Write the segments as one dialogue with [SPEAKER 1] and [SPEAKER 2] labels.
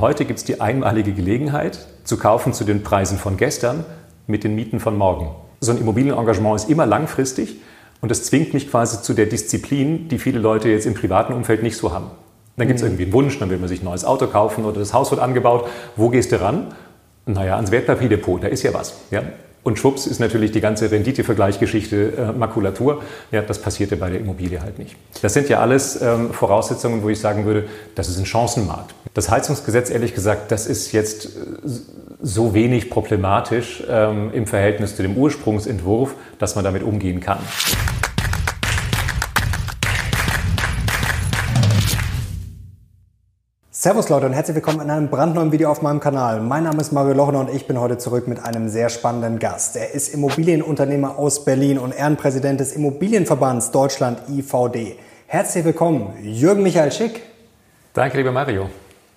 [SPEAKER 1] Heute gibt es die einmalige Gelegenheit, zu kaufen zu den Preisen von gestern mit den Mieten von morgen. So ein Immobilienengagement ist immer langfristig und das zwingt mich quasi zu der Disziplin, die viele Leute jetzt im privaten Umfeld nicht so haben. Dann gibt es mhm. irgendwie einen Wunsch, dann will man sich ein neues Auto kaufen oder das Haus wird angebaut. Wo gehst du ran? Naja, ans Wertpapierdepot, da ist ja was. Ja? Und schwupps ist natürlich die ganze Renditevergleichsgeschichte äh, Makulatur. Ja, das passierte bei der Immobilie halt nicht. Das sind ja alles ähm, Voraussetzungen, wo ich sagen würde, das ist ein Chancenmarkt. Das Heizungsgesetz, ehrlich gesagt, das ist jetzt äh, so wenig problematisch ähm, im Verhältnis zu dem Ursprungsentwurf, dass man damit umgehen kann.
[SPEAKER 2] Servus Leute und herzlich willkommen in einem brandneuen Video auf meinem Kanal. Mein Name ist Mario Lochner und ich bin heute zurück mit einem sehr spannenden Gast. Er ist Immobilienunternehmer aus Berlin und Ehrenpräsident des Immobilienverbands Deutschland IVD. Herzlich willkommen, Jürgen Michael Schick.
[SPEAKER 1] Danke, lieber Mario.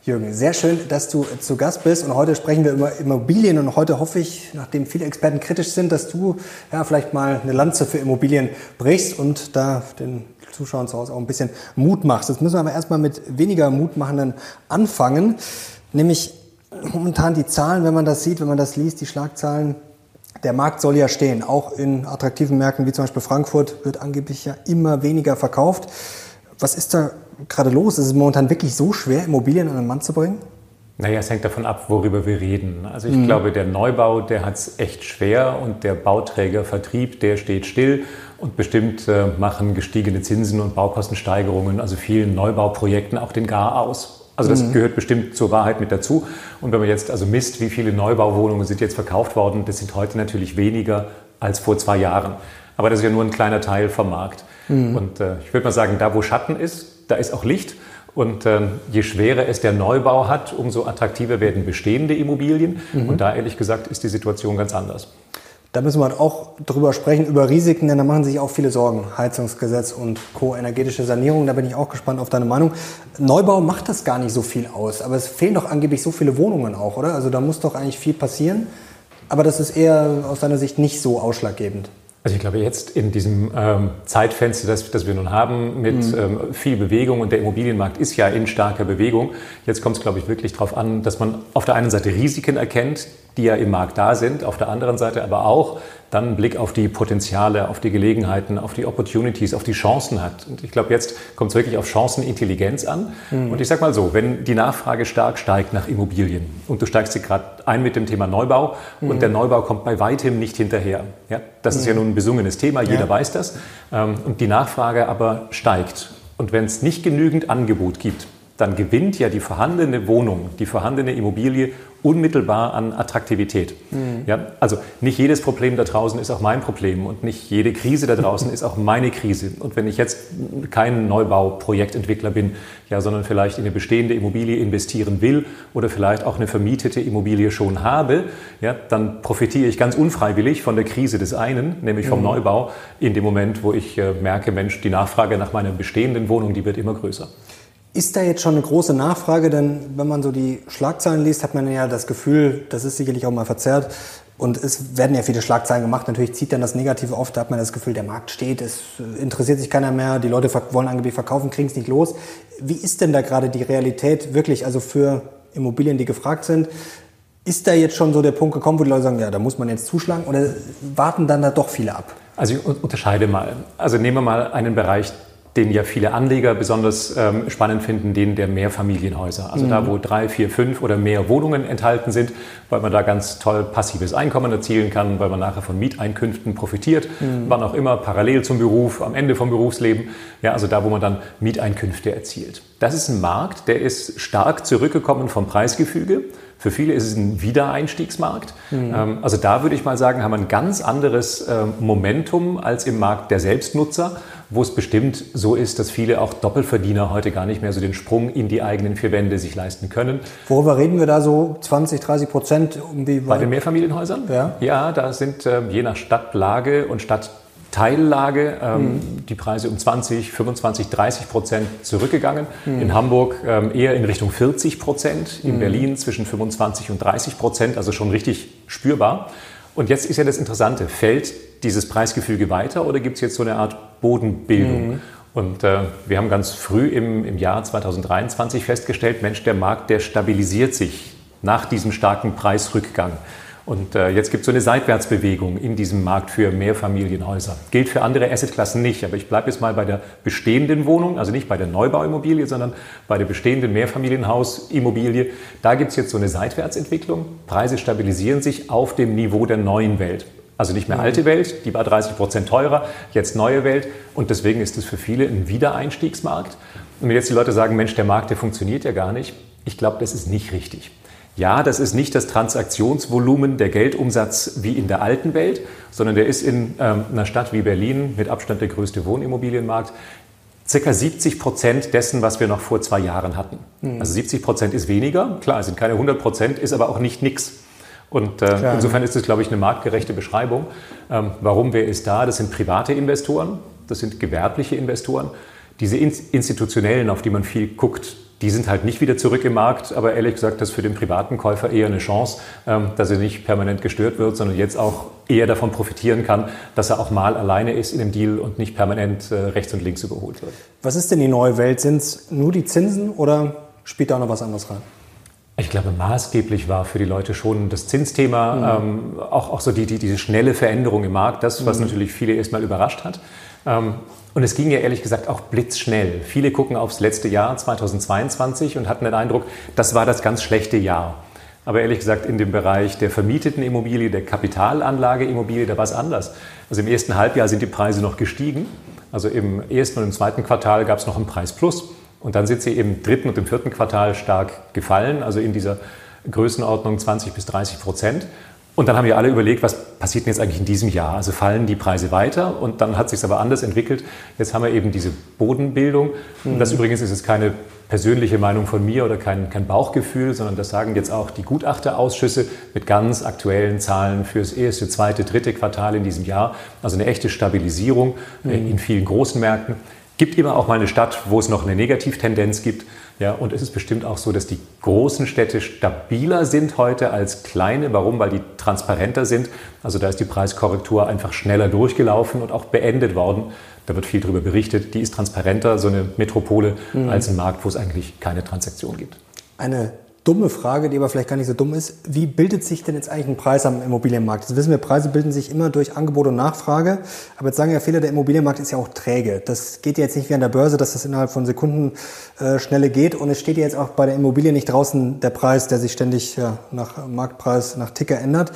[SPEAKER 2] Jürgen, sehr schön, dass du zu Gast bist und heute sprechen wir über Immobilien und heute hoffe ich, nachdem viele Experten kritisch sind, dass du ja vielleicht mal eine Lanze für Immobilien brichst und da den Zuschauern zu Hause auch ein bisschen Mut machst. Jetzt müssen wir aber erstmal mit weniger mutmachenden anfangen, nämlich momentan die Zahlen, wenn man das sieht, wenn man das liest, die Schlagzahlen. Der Markt soll ja stehen. Auch in attraktiven Märkten wie zum Beispiel Frankfurt wird angeblich ja immer weniger verkauft. Was ist da gerade los? Ist es momentan wirklich so schwer, Immobilien an den Mann zu bringen?
[SPEAKER 1] Naja, es hängt davon ab, worüber wir reden. Also ich mhm. glaube, der Neubau, der hat es echt schwer und der Bauträgervertrieb, der steht still und bestimmt äh, machen gestiegene Zinsen und Baukostensteigerungen, also vielen Neubauprojekten auch den Gar aus. Also das mhm. gehört bestimmt zur Wahrheit mit dazu. Und wenn man jetzt also misst, wie viele Neubauwohnungen sind jetzt verkauft worden, das sind heute natürlich weniger als vor zwei Jahren. Aber das ist ja nur ein kleiner Teil vom Markt. Mhm. Und äh, ich würde mal sagen, da wo Schatten ist, da ist auch Licht. Und ähm, je schwerer es der Neubau hat, umso attraktiver werden bestehende Immobilien. Mhm. Und da ehrlich gesagt ist die Situation ganz anders.
[SPEAKER 2] Da müssen wir auch drüber sprechen, über Risiken, denn da machen sich auch viele Sorgen. Heizungsgesetz und co-energetische Sanierung, da bin ich auch gespannt auf deine Meinung. Neubau macht das gar nicht so viel aus, aber es fehlen doch angeblich so viele Wohnungen auch, oder? Also da muss doch eigentlich viel passieren. Aber das ist eher aus deiner Sicht nicht so ausschlaggebend.
[SPEAKER 1] Also ich glaube, jetzt in diesem ähm, Zeitfenster, das, das wir nun haben, mit mhm. ähm, viel Bewegung und der Immobilienmarkt ist ja in starker Bewegung, jetzt kommt es, glaube ich, wirklich darauf an, dass man auf der einen Seite Risiken erkennt, die ja im Markt da sind, auf der anderen Seite aber auch dann einen Blick auf die Potenziale, auf die Gelegenheiten, auf die Opportunities, auf die Chancen hat. Und ich glaube, jetzt kommt es wirklich auf Chancenintelligenz an. Mhm. Und ich sage mal so, wenn die Nachfrage stark steigt nach Immobilien und du steigst dir gerade ein mit dem Thema Neubau mhm. und der Neubau kommt bei weitem nicht hinterher. Ja, das mhm. ist ja nun ein besungenes Thema, jeder ja. weiß das. Ähm, und die Nachfrage aber steigt. Und wenn es nicht genügend Angebot gibt, dann gewinnt ja die vorhandene Wohnung, die vorhandene Immobilie unmittelbar an Attraktivität. Mhm. Ja, also nicht jedes Problem da draußen ist auch mein Problem und nicht jede Krise da draußen ist auch meine Krise. Und wenn ich jetzt kein Neubauprojektentwickler bin, ja, sondern vielleicht in eine bestehende Immobilie investieren will oder vielleicht auch eine vermietete Immobilie schon habe, ja, dann profitiere ich ganz unfreiwillig von der Krise des einen, nämlich vom mhm. Neubau, in dem Moment, wo ich äh, merke, Mensch, die Nachfrage nach meiner bestehenden Wohnung, die wird immer größer.
[SPEAKER 2] Ist da jetzt schon eine große Nachfrage? Denn wenn man so die Schlagzeilen liest, hat man ja das Gefühl, das ist sicherlich auch mal verzerrt. Und es werden ja viele Schlagzeilen gemacht. Natürlich zieht dann das Negative oft. Da hat man das Gefühl, der Markt steht, es interessiert sich keiner mehr, die Leute wollen angeblich verkaufen, kriegen es nicht los. Wie ist denn da gerade die Realität wirklich, also für Immobilien, die gefragt sind? Ist da jetzt schon so der Punkt gekommen, wo die Leute sagen, ja, da muss man jetzt zuschlagen oder warten dann da doch viele ab?
[SPEAKER 1] Also ich unterscheide mal. Also nehmen wir mal einen Bereich, den ja viele Anleger besonders ähm, spannend finden, den der Mehrfamilienhäuser. Also mhm. da, wo drei, vier, fünf oder mehr Wohnungen enthalten sind, weil man da ganz toll passives Einkommen erzielen kann, weil man nachher von Mieteinkünften profitiert, mhm. wann auch immer, parallel zum Beruf, am Ende vom Berufsleben. Ja, also da, wo man dann Mieteinkünfte erzielt. Das ist ein Markt, der ist stark zurückgekommen vom Preisgefüge. Für viele ist es ein Wiedereinstiegsmarkt. Mhm. Ähm, also da würde ich mal sagen, haben wir ein ganz anderes ähm, Momentum als im Markt der Selbstnutzer, wo es bestimmt so ist, dass viele auch Doppelverdiener heute gar nicht mehr so den Sprung in die eigenen vier Wände sich leisten können.
[SPEAKER 2] Worüber reden wir da so 20, 30 Prozent?
[SPEAKER 1] Bei den Mehrfamilienhäusern? Ja, ja da sind ähm, je nach Stadtlage und Stadt Teillage ähm, mhm. die Preise um 20, 25, 30 Prozent zurückgegangen. Mhm. In Hamburg ähm, eher in Richtung 40 Prozent, in mhm. Berlin zwischen 25 und 30 Prozent, also schon richtig spürbar. Und jetzt ist ja das Interessante, fällt dieses Preisgefüge weiter oder gibt es jetzt so eine Art Bodenbildung? Mhm. Und äh, wir haben ganz früh im, im Jahr 2023 festgestellt, Mensch, der Markt, der stabilisiert sich nach diesem starken Preisrückgang. Und äh, jetzt gibt es so eine Seitwärtsbewegung in diesem Markt für Mehrfamilienhäuser. Gilt für andere Assetklassen nicht, aber ich bleibe jetzt mal bei der bestehenden Wohnung, also nicht bei der Neubauimmobilie, sondern bei der bestehenden Mehrfamilienhausimmobilie. Da gibt es jetzt so eine Seitwärtsentwicklung. Preise stabilisieren sich auf dem Niveau der neuen Welt. Also nicht mehr mhm. alte Welt, die war 30 Prozent teurer, jetzt neue Welt. Und deswegen ist es für viele ein Wiedereinstiegsmarkt. Und wenn jetzt die Leute sagen, Mensch, der Markt, der funktioniert ja gar nicht, ich glaube, das ist nicht richtig. Ja, das ist nicht das Transaktionsvolumen, der Geldumsatz wie in der alten Welt, sondern der ist in ähm, einer Stadt wie Berlin mit Abstand der größte Wohnimmobilienmarkt circa 70 Prozent dessen, was wir noch vor zwei Jahren hatten. Mhm. Also 70 Prozent ist weniger, klar, es sind keine 100 Prozent, ist aber auch nicht nix. Und äh, insofern ist es, glaube ich, eine marktgerechte Beschreibung. Ähm, warum, wer ist da? Das sind private Investoren, das sind gewerbliche Investoren. Diese institutionellen, auf die man viel guckt, die sind halt nicht wieder zurück im Markt, aber ehrlich gesagt, das ist für den privaten Käufer eher eine Chance, ähm, dass er nicht permanent gestört wird, sondern jetzt auch eher davon profitieren kann, dass er auch mal alleine ist in dem Deal und nicht permanent äh, rechts und links überholt wird.
[SPEAKER 2] Was ist denn die neue Welt? Sind es nur die Zinsen oder spielt da noch was anderes rein?
[SPEAKER 1] Ich glaube, maßgeblich war für die Leute schon das Zinsthema, mhm. ähm, auch, auch so die, die, diese schnelle Veränderung im Markt, das, was mhm. natürlich viele erstmal überrascht hat. Ähm, und es ging ja ehrlich gesagt auch blitzschnell. Viele gucken aufs letzte Jahr 2022 und hatten den Eindruck, das war das ganz schlechte Jahr. Aber ehrlich gesagt, in dem Bereich der vermieteten Immobilie, der Kapitalanlageimmobilie, da war es anders. Also im ersten Halbjahr sind die Preise noch gestiegen. Also im ersten und im zweiten Quartal gab es noch einen Preisplus. Und dann sind sie im dritten und im vierten Quartal stark gefallen, also in dieser Größenordnung 20 bis 30 Prozent. Und dann haben wir alle überlegt, was passiert denn jetzt eigentlich in diesem Jahr? Also fallen die Preise weiter und dann hat sich aber anders entwickelt. Jetzt haben wir eben diese Bodenbildung. Und das mhm. übrigens ist jetzt keine persönliche Meinung von mir oder kein, kein Bauchgefühl, sondern das sagen jetzt auch die Gutachterausschüsse mit ganz aktuellen Zahlen fürs erste, zweite, dritte Quartal in diesem Jahr. Also eine echte Stabilisierung mhm. in vielen großen Märkten gibt immer auch mal eine Stadt, wo es noch eine Negativtendenz gibt. Ja, und es ist bestimmt auch so, dass die großen Städte stabiler sind heute als kleine. Warum? Weil die transparenter sind. Also da ist die Preiskorrektur einfach schneller durchgelaufen und auch beendet worden. Da wird viel darüber berichtet. Die ist transparenter, so eine Metropole, mhm. als ein Markt, wo es eigentlich keine Transaktion gibt.
[SPEAKER 2] Eine dumme Frage, die aber vielleicht gar nicht so dumm ist. Wie bildet sich denn jetzt eigentlich ein Preis am Immobilienmarkt? Das wissen wir, Preise bilden sich immer durch Angebot und Nachfrage. Aber jetzt sagen ja viele, der Immobilienmarkt ist ja auch träge. Das geht ja jetzt nicht wie an der Börse, dass das innerhalb von Sekunden äh, schnelle geht. Und es steht ja jetzt auch bei der Immobilie nicht draußen der Preis, der sich ständig ja, nach Marktpreis, nach Ticker ändert.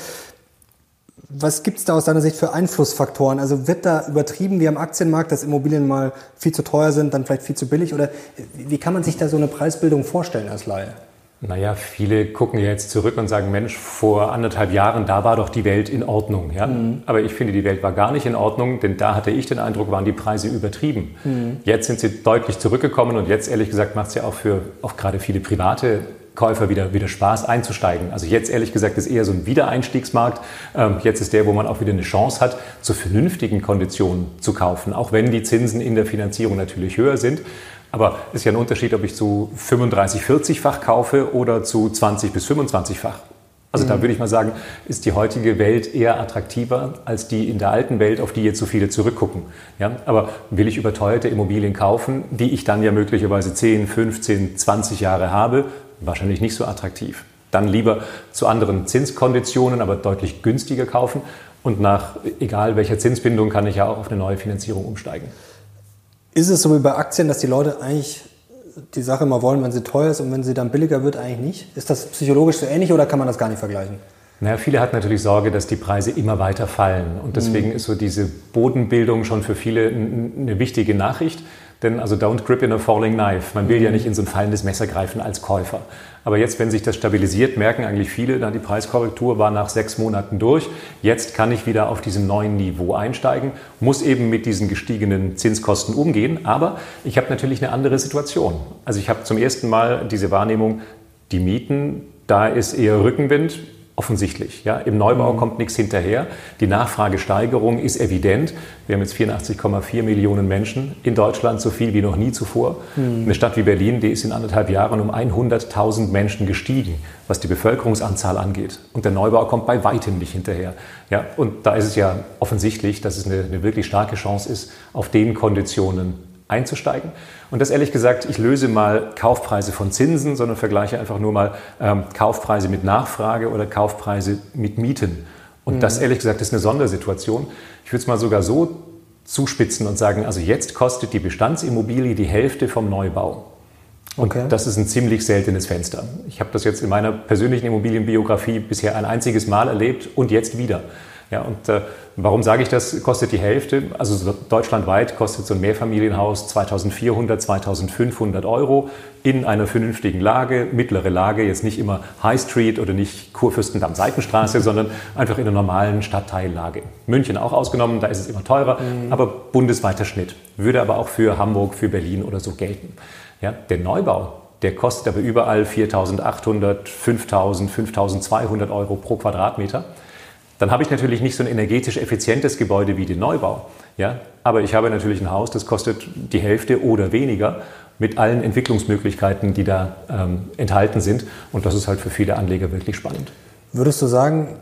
[SPEAKER 2] Was gibt es da aus deiner Sicht für Einflussfaktoren? Also wird da übertrieben wie am Aktienmarkt, dass Immobilien mal viel zu teuer sind, dann vielleicht viel zu billig? Oder wie kann man sich da so eine Preisbildung vorstellen als Laie?
[SPEAKER 1] Naja, viele gucken ja jetzt zurück und sagen, Mensch, vor anderthalb Jahren, da war doch die Welt in Ordnung. Ja? Mhm. Aber ich finde, die Welt war gar nicht in Ordnung, denn da hatte ich den Eindruck, waren die Preise übertrieben. Mhm. Jetzt sind sie deutlich zurückgekommen und jetzt, ehrlich gesagt, macht es ja auch für auch gerade viele private Käufer wieder, wieder Spaß einzusteigen. Also jetzt ehrlich gesagt ist eher so ein Wiedereinstiegsmarkt. Ähm, jetzt ist der, wo man auch wieder eine Chance hat, zu vernünftigen Konditionen zu kaufen, auch wenn die Zinsen in der Finanzierung natürlich höher sind. Aber es ist ja ein Unterschied, ob ich zu 35, 40-fach kaufe oder zu 20 bis 25-fach. Also mhm. da würde ich mal sagen, ist die heutige Welt eher attraktiver als die in der alten Welt, auf die jetzt so viele zurückgucken. Ja? Aber will ich überteuerte Immobilien kaufen, die ich dann ja möglicherweise 10, 15, 20 Jahre habe, wahrscheinlich nicht so attraktiv. Dann lieber zu anderen Zinskonditionen, aber deutlich günstiger kaufen. Und nach egal welcher Zinsbindung kann ich ja auch auf eine neue Finanzierung umsteigen.
[SPEAKER 2] Ist es so wie bei Aktien, dass die Leute eigentlich die Sache mal wollen, wenn sie teuer ist und wenn sie dann billiger wird, eigentlich nicht? Ist das psychologisch so ähnlich oder kann man das gar nicht vergleichen?
[SPEAKER 1] Naja, viele hatten natürlich Sorge, dass die Preise immer weiter fallen. Und deswegen mhm. ist so diese Bodenbildung schon für viele eine wichtige Nachricht. Denn also don't grip in a falling knife. Man will ja nicht in so ein fallendes Messer greifen als Käufer. Aber jetzt, wenn sich das stabilisiert, merken eigentlich viele, dann die Preiskorrektur war nach sechs Monaten durch. Jetzt kann ich wieder auf diesem neuen Niveau einsteigen, muss eben mit diesen gestiegenen Zinskosten umgehen. Aber ich habe natürlich eine andere Situation. Also ich habe zum ersten Mal diese Wahrnehmung, die Mieten, da ist eher Rückenwind offensichtlich. Ja. Im Neubau mhm. kommt nichts hinterher. Die Nachfragesteigerung ist evident. Wir haben jetzt 84,4 Millionen Menschen in Deutschland, so viel wie noch nie zuvor. Mhm. Eine Stadt wie Berlin, die ist in anderthalb Jahren um 100.000 Menschen gestiegen, was die Bevölkerungsanzahl angeht. Und der Neubau kommt bei weitem nicht hinterher. Ja. Und da ist es ja offensichtlich, dass es eine, eine wirklich starke Chance ist, auf den Konditionen einzusteigen. Und das ehrlich gesagt, ich löse mal Kaufpreise von Zinsen, sondern vergleiche einfach nur mal ähm, Kaufpreise mit Nachfrage oder Kaufpreise mit Mieten. Und mhm. das ehrlich gesagt ist eine Sondersituation. Ich würde es mal sogar so zuspitzen und sagen, also jetzt kostet die Bestandsimmobilie die Hälfte vom Neubau. Und okay. das ist ein ziemlich seltenes Fenster. Ich habe das jetzt in meiner persönlichen Immobilienbiografie bisher ein einziges Mal erlebt und jetzt wieder. Ja, und äh, warum sage ich das? Kostet die Hälfte. Also deutschlandweit kostet so ein Mehrfamilienhaus 2400, 2500 Euro in einer vernünftigen Lage, mittlere Lage, jetzt nicht immer High Street oder nicht Kurfürstendamm Seitenstraße, sondern einfach in einer normalen Stadtteillage. München auch ausgenommen, da ist es immer teurer, mhm. aber bundesweiter Schnitt. Würde aber auch für Hamburg, für Berlin oder so gelten. Ja, der Neubau, der kostet aber überall 4.800, 5.000, 5.200 Euro pro Quadratmeter. Dann habe ich natürlich nicht so ein energetisch effizientes Gebäude wie den Neubau. Ja? Aber ich habe natürlich ein Haus, das kostet die Hälfte oder weniger mit allen Entwicklungsmöglichkeiten, die da ähm, enthalten sind. Und das ist halt für viele Anleger wirklich spannend.
[SPEAKER 2] Würdest du sagen,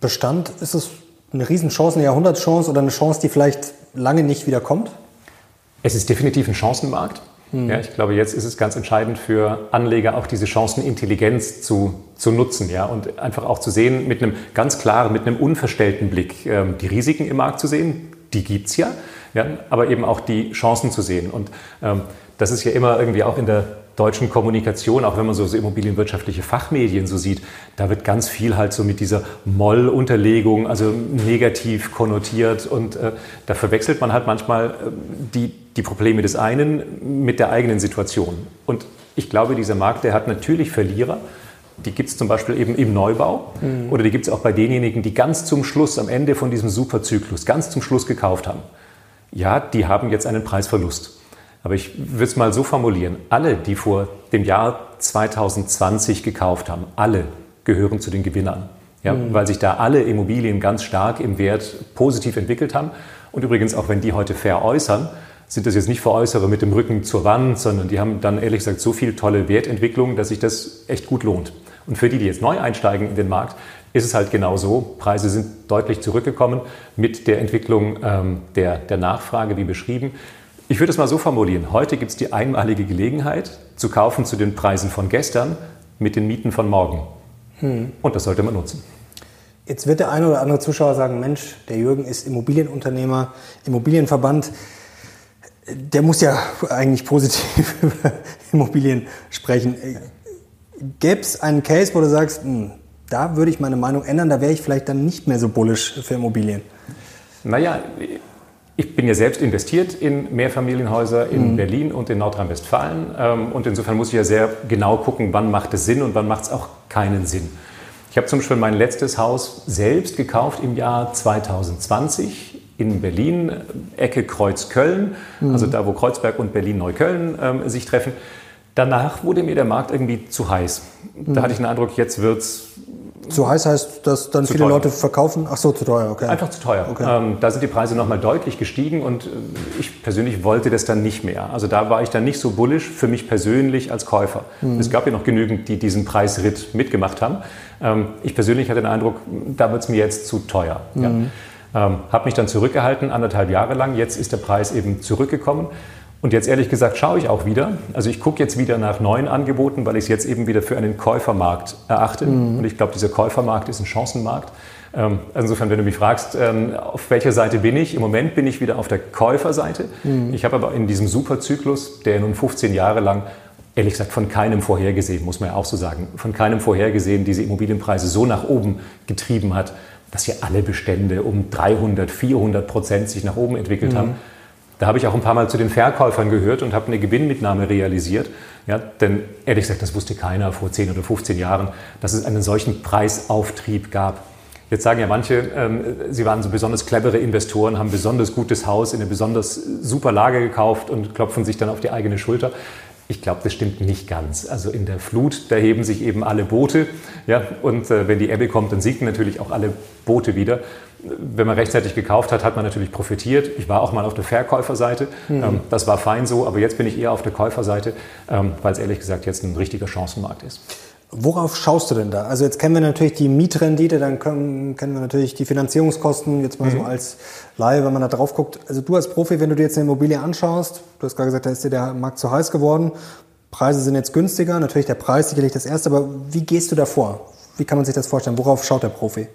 [SPEAKER 2] Bestand ist es eine Riesenchance, eine Jahrhundertchance oder eine Chance, die vielleicht lange nicht wieder kommt?
[SPEAKER 1] Es ist definitiv ein Chancenmarkt. Hm. Ja, ich glaube, jetzt ist es ganz entscheidend für Anleger auch diese Chancenintelligenz zu, zu nutzen ja, und einfach auch zu sehen, mit einem ganz klaren, mit einem unverstellten Blick ähm, die Risiken im Markt zu sehen, die gibt es ja, ja, aber eben auch die Chancen zu sehen. Und ähm, das ist ja immer irgendwie auch in der deutschen Kommunikation, auch wenn man so, so, immobilienwirtschaftliche Fachmedien so sieht, da wird ganz viel halt so mit dieser Moll-Unterlegung, also negativ konnotiert und äh, da verwechselt man halt manchmal äh, die, die Probleme des einen mit der eigenen Situation. Und ich glaube, dieser Markt, der hat natürlich Verlierer. Die gibt es zum Beispiel eben im Neubau mhm. oder die gibt es auch bei denjenigen, die ganz zum Schluss, am Ende von diesem Superzyklus, ganz zum Schluss gekauft haben. Ja, die haben jetzt einen Preisverlust. Aber ich würde es mal so formulieren, alle, die vor dem Jahr 2020 gekauft haben, alle gehören zu den Gewinnern. Ja, mhm. Weil sich da alle Immobilien ganz stark im Wert positiv entwickelt haben. Und übrigens, auch wenn die heute veräußern, sind das jetzt nicht Veräußere mit dem Rücken zur Wand, sondern die haben dann ehrlich gesagt so viel tolle Wertentwicklung, dass sich das echt gut lohnt. Und für die, die jetzt neu einsteigen in den Markt, ist es halt genau so. Preise sind deutlich zurückgekommen mit der Entwicklung ähm, der, der Nachfrage, wie beschrieben. Ich würde es mal so formulieren. Heute gibt es die einmalige Gelegenheit, zu kaufen zu den Preisen von gestern mit den Mieten von morgen. Hm. Und das sollte man nutzen.
[SPEAKER 2] Jetzt wird der eine oder andere Zuschauer sagen, Mensch, der Jürgen ist Immobilienunternehmer, Immobilienverband. Der muss ja eigentlich positiv über Immobilien sprechen. Gäbe es einen Case, wo du sagst, hm, da würde ich meine Meinung ändern, da wäre ich vielleicht dann nicht mehr so bullisch für Immobilien?
[SPEAKER 1] Naja, ich bin ja selbst investiert in Mehrfamilienhäuser in mhm. Berlin und in Nordrhein-Westfalen. Ähm, und insofern muss ich ja sehr genau gucken, wann macht es Sinn und wann macht es auch keinen Sinn. Ich habe zum Beispiel mein letztes Haus selbst gekauft im Jahr 2020 in Berlin, Ecke Kreuzköln, mhm. also da, wo Kreuzberg und Berlin-Neukölln ähm, sich treffen. Danach wurde mir der Markt irgendwie zu heiß. Da mhm. hatte ich den Eindruck, jetzt wird es
[SPEAKER 2] zu heiß heißt, dass dann zu viele teuer. Leute verkaufen? Ach so, zu teuer, okay.
[SPEAKER 1] Einfach zu teuer. Okay. Ähm, da sind die Preise nochmal deutlich gestiegen und äh, ich persönlich wollte das dann nicht mehr. Also da war ich dann nicht so bullisch für mich persönlich als Käufer. Mhm. Es gab ja noch genügend, die diesen Preisritt mitgemacht haben. Ähm, ich persönlich hatte den Eindruck, da wird es mir jetzt zu teuer. Mhm. Ja. Ähm, habe mich dann zurückgehalten, anderthalb Jahre lang. Jetzt ist der Preis eben zurückgekommen. Und jetzt ehrlich gesagt schaue ich auch wieder. Also ich gucke jetzt wieder nach neuen Angeboten, weil ich es jetzt eben wieder für einen Käufermarkt erachte. Mhm. Und ich glaube, dieser Käufermarkt ist ein Chancenmarkt. Ähm, insofern, wenn du mich fragst, ähm, auf welcher Seite bin ich? Im Moment bin ich wieder auf der Käuferseite. Mhm. Ich habe aber in diesem Superzyklus, der nun 15 Jahre lang ehrlich gesagt von keinem vorhergesehen, muss man ja auch so sagen, von keinem vorhergesehen diese Immobilienpreise so nach oben getrieben hat, dass hier alle Bestände um 300, 400 Prozent sich nach oben entwickelt mhm. haben. Da habe ich auch ein paar Mal zu den Verkäufern gehört und habe eine Gewinnmitnahme realisiert. Ja, denn ehrlich gesagt, das wusste keiner vor 10 oder 15 Jahren, dass es einen solchen Preisauftrieb gab. Jetzt sagen ja manche, ähm, sie waren so besonders clevere Investoren, haben ein besonders gutes Haus in eine besonders super Lage gekauft und klopfen sich dann auf die eigene Schulter. Ich glaube, das stimmt nicht ganz. Also in der Flut, da heben sich eben alle Boote. Ja, und äh, wenn die Ebbe kommt, dann sinken natürlich auch alle Boote wieder wenn man rechtzeitig gekauft hat, hat man natürlich profitiert. Ich war auch mal auf der Verkäuferseite. Mhm. Das war fein so, aber jetzt bin ich eher auf der Käuferseite, ähm, weil es ehrlich gesagt jetzt ein richtiger Chancenmarkt ist.
[SPEAKER 2] Worauf schaust du denn da? Also jetzt kennen wir natürlich die Mietrendite, dann können, kennen wir natürlich die Finanzierungskosten, jetzt mal mhm. so als Laie, wenn man da drauf guckt. Also du als Profi, wenn du dir jetzt eine Immobilie anschaust, du hast gerade gesagt, da ist dir der Markt zu heiß geworden, Preise sind jetzt günstiger, natürlich der Preis sicherlich das Erste, aber wie gehst du da vor? Wie kann man sich das vorstellen? Worauf schaut der Profi?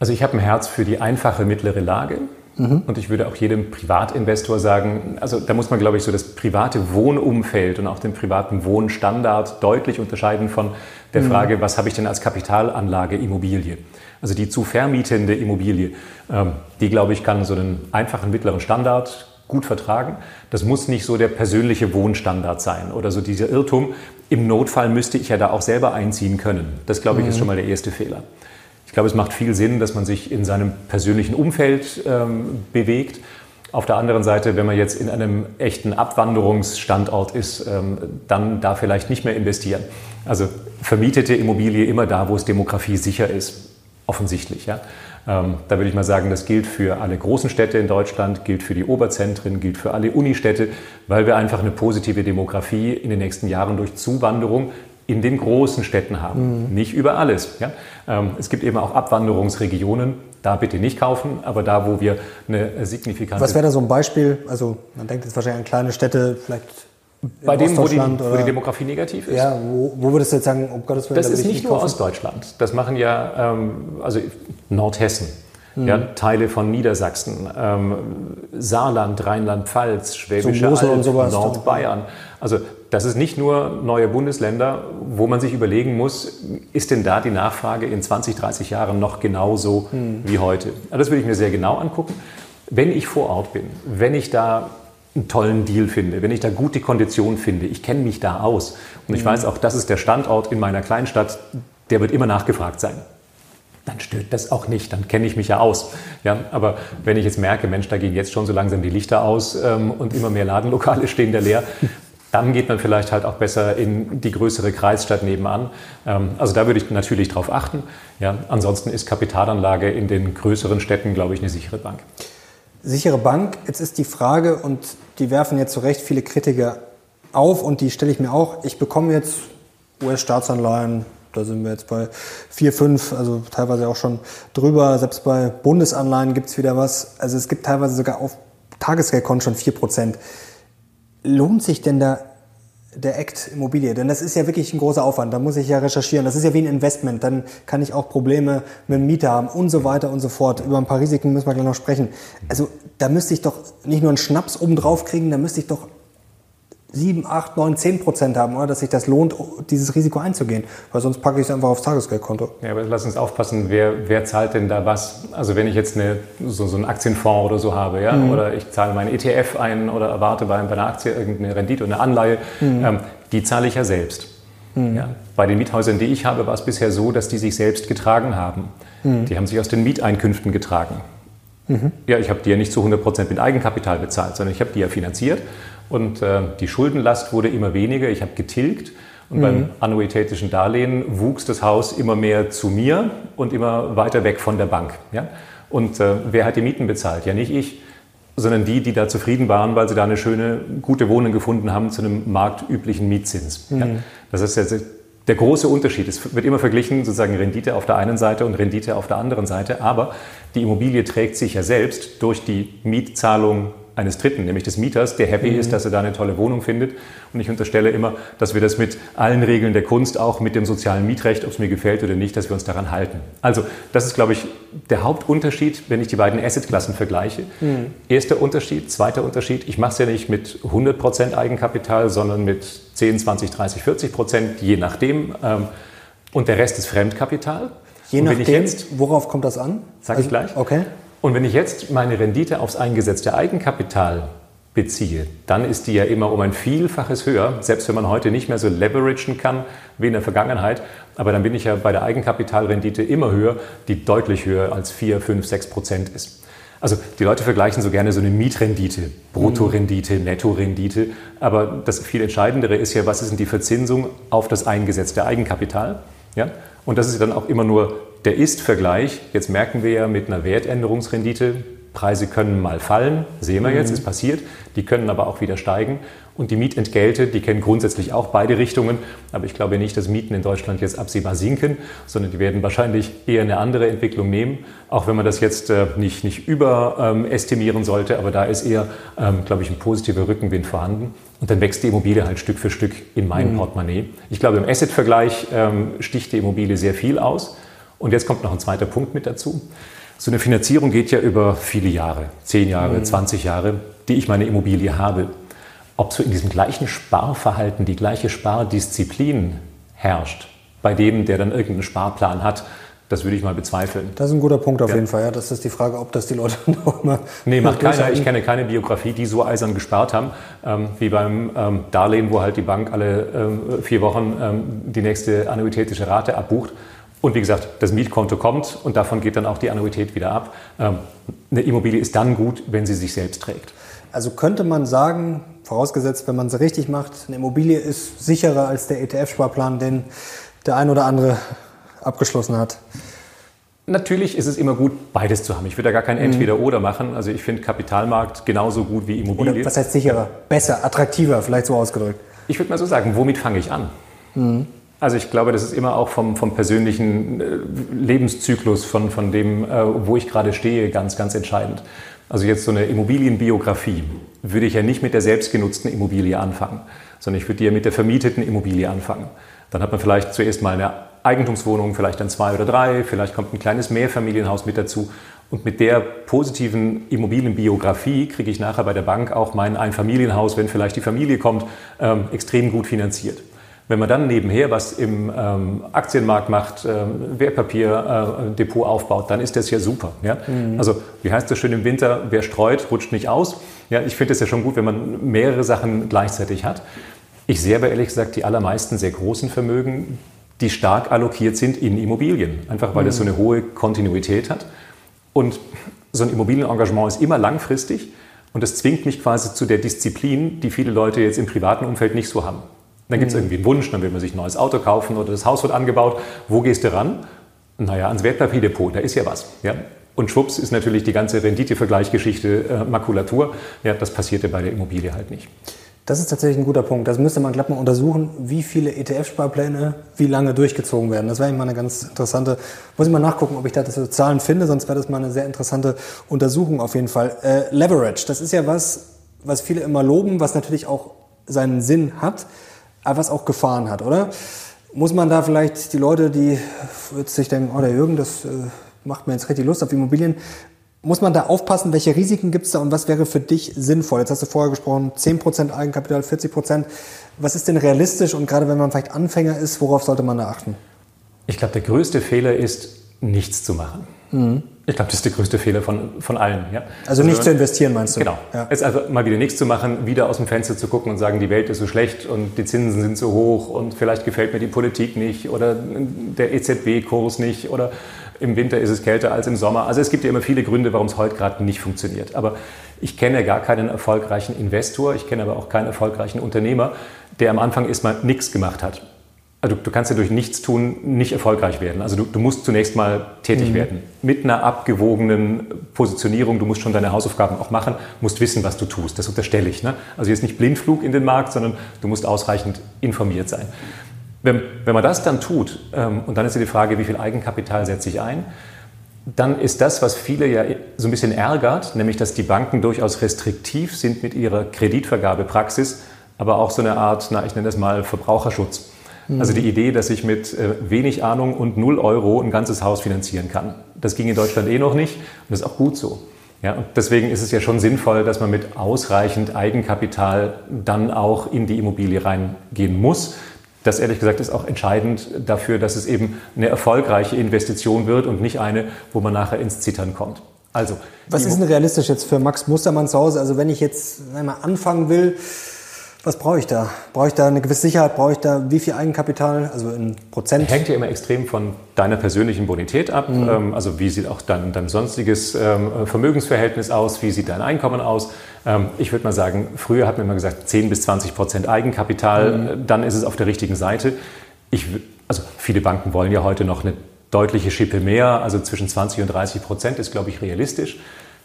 [SPEAKER 1] Also ich habe ein Herz für die einfache mittlere Lage. Mhm. Und ich würde auch jedem Privatinvestor sagen, also da muss man, glaube ich, so das private Wohnumfeld und auch den privaten Wohnstandard deutlich unterscheiden von der mhm. Frage, was habe ich denn als Kapitalanlage Immobilie? Also die zu vermietende Immobilie, ähm, die, glaube ich, kann so einen einfachen mittleren Standard gut vertragen. Das muss nicht so der persönliche Wohnstandard sein oder so dieser Irrtum. Im Notfall müsste ich ja da auch selber einziehen können. Das, glaube ich, ist mhm. schon mal der erste Fehler. Ich glaube, es macht viel Sinn, dass man sich in seinem persönlichen Umfeld ähm, bewegt. Auf der anderen Seite, wenn man jetzt in einem echten Abwanderungsstandort ist, ähm, dann da vielleicht nicht mehr investieren. Also vermietete Immobilie immer da, wo es Demografie sicher ist, offensichtlich. Ja? Ähm, da würde ich mal sagen, das gilt für alle großen Städte in Deutschland, gilt für die Oberzentren, gilt für alle Unistädte, weil wir einfach eine positive Demografie in den nächsten Jahren durch Zuwanderung in den großen Städten haben. Mhm. Nicht über alles. Ja? Ähm, es gibt eben auch Abwanderungsregionen, da bitte nicht kaufen, aber da, wo wir eine signifikante...
[SPEAKER 2] Was wäre da so ein Beispiel? Also man denkt jetzt wahrscheinlich an kleine Städte, vielleicht
[SPEAKER 1] bei dem, wo die, wo die, Demografie negativ ist?
[SPEAKER 2] Ja, wo, wo würdest du jetzt sagen, um Gottes Willen?
[SPEAKER 1] Das ist nicht nur kaufen? Ostdeutschland. Das machen ja, ähm, also Nordhessen, ja, mhm. Teile von Niedersachsen, ähm, Saarland, Rheinland-Pfalz, Schwäbische so Alb, Nordbayern. Also das ist nicht nur neue Bundesländer, wo man sich überlegen muss, ist denn da die Nachfrage in 20, 30 Jahren noch genauso mhm. wie heute? Also das würde ich mir sehr genau angucken. Wenn ich vor Ort bin, wenn ich da einen tollen Deal finde, wenn ich da gute Konditionen finde, ich kenne mich da aus und ich mhm. weiß auch, das ist der Standort in meiner Kleinstadt, der wird immer nachgefragt sein dann stört das auch nicht, dann kenne ich mich ja aus. Ja, aber wenn ich jetzt merke, Mensch, da gehen jetzt schon so langsam die Lichter aus ähm, und immer mehr Ladenlokale stehen da leer, dann geht man vielleicht halt auch besser in die größere Kreisstadt nebenan. Ähm, also da würde ich natürlich drauf achten. Ja, ansonsten ist Kapitalanlage in den größeren Städten, glaube ich, eine sichere Bank.
[SPEAKER 2] Sichere Bank, jetzt ist die Frage, und die werfen jetzt zu Recht viele Kritiker auf, und die stelle ich mir auch, ich bekomme jetzt US-Staatsanleihen, da sind wir jetzt bei 4, 5, also teilweise auch schon drüber. Selbst bei Bundesanleihen gibt es wieder was. Also es gibt teilweise sogar auf Tagesgeldkonten schon 4 Prozent. Lohnt sich denn da der Act Immobilie? Denn das ist ja wirklich ein großer Aufwand. Da muss ich ja recherchieren. Das ist ja wie ein Investment. Dann kann ich auch Probleme mit dem Mieter haben und so weiter und so fort. Über ein paar Risiken müssen wir gleich noch sprechen. Also da müsste ich doch nicht nur einen Schnaps oben drauf kriegen, da müsste ich doch 7, 8, 9, 10 Prozent haben, oder? dass sich das lohnt, dieses Risiko einzugehen. Weil sonst packe ich es einfach aufs Tagesgeldkonto.
[SPEAKER 1] Ja, aber lass uns aufpassen, wer, wer zahlt denn da was? Also wenn ich jetzt eine, so, so einen Aktienfonds oder so habe, ja, mhm. oder ich zahle meinen ETF ein oder erwarte bei, bei einer Aktie irgendeine Rendite oder eine Anleihe, mhm. ähm, die zahle ich ja selbst. Mhm. Ja. Bei den Miethäusern, die ich habe, war es bisher so, dass die sich selbst getragen haben. Mhm. Die haben sich aus den Mieteinkünften getragen. Mhm. Ja, ich habe die ja nicht zu 100 Prozent mit Eigenkapital bezahlt, sondern ich habe die ja finanziert und äh, die Schuldenlast wurde immer weniger. Ich habe getilgt. Und mhm. beim annuitätischen Darlehen wuchs das Haus immer mehr zu mir und immer weiter weg von der Bank. Ja? Und äh, wer hat die Mieten bezahlt? Ja, nicht ich, sondern die, die da zufrieden waren, weil sie da eine schöne, gute Wohnung gefunden haben zu einem marktüblichen Mietzins. Mhm. Ja? Das ist jetzt der große Unterschied. Es wird immer verglichen, sozusagen Rendite auf der einen Seite und Rendite auf der anderen Seite. Aber die Immobilie trägt sich ja selbst durch die Mietzahlung eines Dritten, nämlich des Mieters, der happy mhm. ist, dass er da eine tolle Wohnung findet. Und ich unterstelle immer, dass wir das mit allen Regeln der Kunst, auch mit dem sozialen Mietrecht, ob es mir gefällt oder nicht, dass wir uns daran halten. Also das ist, glaube ich, der Hauptunterschied, wenn ich die beiden Assetklassen vergleiche. Mhm. Erster Unterschied, zweiter Unterschied, ich mache es ja nicht mit 100% Eigenkapital, sondern mit 10, 20, 30, 40 Prozent, je nachdem. Ähm, und der Rest ist Fremdkapital.
[SPEAKER 2] Je nachdem, jetzt, worauf kommt das an?
[SPEAKER 1] Sag also, ich gleich.
[SPEAKER 2] Okay.
[SPEAKER 1] Und wenn ich jetzt meine Rendite aufs eingesetzte Eigenkapital beziehe, dann ist die ja immer um ein Vielfaches höher, selbst wenn man heute nicht mehr so leveragen kann wie in der Vergangenheit. Aber dann bin ich ja bei der Eigenkapitalrendite immer höher, die deutlich höher als 4, 5, 6 Prozent ist. Also die Leute vergleichen so gerne so eine Mietrendite, Bruttorendite, Nettorendite. Aber das viel Entscheidendere ist ja, was ist denn die Verzinsung auf das eingesetzte Eigenkapital? Ja? Und das ist dann auch immer nur der Ist-Vergleich. Jetzt merken wir ja mit einer Wertänderungsrendite, Preise können mal fallen, sehen wir jetzt, mhm. ist passiert. Die können aber auch wieder steigen. Und die Mietentgelte, die kennen grundsätzlich auch beide Richtungen. Aber ich glaube nicht, dass Mieten in Deutschland jetzt absehbar sinken, sondern die werden wahrscheinlich eher eine andere Entwicklung nehmen. Auch wenn man das jetzt äh, nicht, nicht überestimieren sollte. Aber da ist eher, ähm, glaube ich, ein positiver Rückenwind vorhanden. Und dann wächst die Immobilie halt Stück für Stück in mein mhm. Portemonnaie. Ich glaube, im Asset-Vergleich ähm, sticht die Immobilie sehr viel aus. Und jetzt kommt noch ein zweiter Punkt mit dazu. So eine Finanzierung geht ja über viele Jahre, 10 Jahre, mhm. 20 Jahre, die ich meine Immobilie habe ob so in diesem gleichen Sparverhalten die gleiche Spardisziplin herrscht, bei dem, der dann irgendeinen Sparplan hat, das würde ich mal bezweifeln.
[SPEAKER 2] Das ist ein guter Punkt auf ja. jeden Fall. Ja, das ist die Frage, ob das die Leute noch
[SPEAKER 1] mal. Nee, macht keiner. Ich kenne keine Biografie, die so eisern gespart haben, ähm, wie beim ähm, Darlehen, wo halt die Bank alle ähm, vier Wochen ähm, die nächste annuitätische Rate abbucht. Und wie gesagt, das Mietkonto kommt und davon geht dann auch die Annuität wieder ab. Ähm, eine Immobilie ist dann gut, wenn sie sich selbst trägt.
[SPEAKER 2] Also könnte man sagen, vorausgesetzt, wenn man es richtig macht, eine Immobilie ist sicherer als der ETF-Sparplan, den der ein oder andere abgeschlossen hat.
[SPEAKER 1] Natürlich ist es immer gut, beides zu haben. Ich würde da gar kein mhm. Entweder-Oder machen. Also ich finde Kapitalmarkt genauso gut wie Immobilie. Oder
[SPEAKER 2] was heißt sicherer? Besser, attraktiver, vielleicht so ausgedrückt.
[SPEAKER 1] Ich würde mal so sagen, womit fange ich an? Mhm. Also ich glaube, das ist immer auch vom, vom persönlichen äh, Lebenszyklus, von, von dem, äh, wo ich gerade stehe, ganz, ganz entscheidend. Also jetzt so eine Immobilienbiografie würde ich ja nicht mit der selbstgenutzten Immobilie anfangen, sondern ich würde ja mit der vermieteten Immobilie anfangen. Dann hat man vielleicht zuerst mal eine Eigentumswohnung, vielleicht dann zwei oder drei, vielleicht kommt ein kleines Mehrfamilienhaus mit dazu. Und mit der positiven Immobilienbiografie kriege ich nachher bei der Bank auch mein Einfamilienhaus, wenn vielleicht die Familie kommt, ähm, extrem gut finanziert. Wenn man dann nebenher was im ähm, Aktienmarkt macht, ähm, Wertpapierdepot äh, aufbaut, dann ist das ja super. Ja? Mhm. Also wie heißt das schön im Winter, wer streut, rutscht nicht aus. Ja, ich finde es ja schon gut, wenn man mehrere Sachen gleichzeitig hat. Ich sehe aber ehrlich gesagt die allermeisten sehr großen Vermögen, die stark allokiert sind in Immobilien, einfach weil mhm. das so eine hohe Kontinuität hat. Und so ein Immobilienengagement ist immer langfristig und das zwingt mich quasi zu der Disziplin, die viele Leute jetzt im privaten Umfeld nicht so haben. Dann gibt es mhm. irgendwie einen Wunsch, dann will man sich ein neues Auto kaufen oder das Haus wird angebaut. Wo gehst du ran? Naja, ans Wertpapierdepot, da ist ja was. Ja? Und schwupps ist natürlich die ganze Renditevergleichsgeschichte äh, Makulatur. Ja, das passierte bei der Immobilie halt nicht.
[SPEAKER 2] Das ist tatsächlich ein guter Punkt. Das müsste man glatt mal untersuchen, wie viele ETF-Sparpläne wie lange durchgezogen werden. Das wäre mal eine ganz interessante, muss ich mal nachgucken, ob ich da so Zahlen finde, sonst wäre das mal eine sehr interessante Untersuchung auf jeden Fall. Äh, Leverage, das ist ja was, was viele immer loben, was natürlich auch seinen Sinn hat was auch Gefahren hat, oder? Muss man da vielleicht die Leute, die jetzt sich denken, oh der Jürgen, das äh, macht mir jetzt richtig Lust auf Immobilien, muss man da aufpassen, welche Risiken gibt es da und was wäre für dich sinnvoll? Jetzt hast du vorher gesprochen, 10% Eigenkapital, 40%. Was ist denn realistisch und gerade wenn man vielleicht Anfänger ist, worauf sollte man da achten?
[SPEAKER 1] Ich glaube, der größte Fehler ist, nichts zu machen. Mhm. Ich glaube, das ist der größte Fehler von, von allen. Ja.
[SPEAKER 2] Also nicht zu investieren, meinst du?
[SPEAKER 1] Genau. Ja. Jetzt einfach mal wieder nichts zu machen, wieder aus dem Fenster zu gucken und sagen, die Welt ist so schlecht und die Zinsen sind so hoch und vielleicht gefällt mir die Politik nicht oder der EZB-Kurs nicht oder im Winter ist es kälter als im Sommer. Also es gibt ja immer viele Gründe, warum es heute gerade nicht funktioniert. Aber ich kenne gar keinen erfolgreichen Investor, ich kenne aber auch keinen erfolgreichen Unternehmer, der am Anfang erstmal nichts gemacht hat. Also du kannst ja durch nichts tun nicht erfolgreich werden. Also du, du musst zunächst mal tätig mhm. werden. Mit einer abgewogenen Positionierung. Du musst schon deine Hausaufgaben auch machen, musst wissen, was du tust. Das unterstelle ich. Ne? Also jetzt nicht Blindflug in den Markt, sondern du musst ausreichend informiert sein. Wenn, wenn man das dann tut, ähm, und dann ist ja die Frage, wie viel Eigenkapital setze ich ein, dann ist das, was viele ja so ein bisschen ärgert, nämlich dass die Banken durchaus restriktiv sind mit ihrer Kreditvergabepraxis, aber auch so eine Art, na, ich nenne das mal Verbraucherschutz. Also die Idee, dass ich mit äh, wenig Ahnung und 0 Euro ein ganzes Haus finanzieren kann. Das ging in Deutschland eh noch nicht und das ist auch gut so. Ja, und deswegen ist es ja schon sinnvoll, dass man mit ausreichend Eigenkapital dann auch in die Immobilie reingehen muss. Das ehrlich gesagt ist auch entscheidend dafür, dass es eben eine erfolgreiche Investition wird und nicht eine, wo man nachher ins Zittern kommt.
[SPEAKER 2] Also, was ist denn realistisch jetzt für Max Mustermann zu Hause? Also wenn ich jetzt einmal anfangen will, was brauche ich da? Brauche ich da eine gewisse Sicherheit? Brauche ich da wie viel Eigenkapital? Also in Prozent?
[SPEAKER 1] Hängt ja immer extrem von deiner persönlichen Bonität ab. Mhm. Ähm, also wie sieht auch dein, dein sonstiges ähm, Vermögensverhältnis aus? Wie sieht dein Einkommen aus? Ähm, ich würde mal sagen, früher hat man immer gesagt 10 bis 20 Prozent Eigenkapital. Mhm. Dann ist es auf der richtigen Seite. Ich, also viele Banken wollen ja heute noch eine deutliche Schippe mehr. Also zwischen 20 und 30 Prozent ist, glaube ich, realistisch.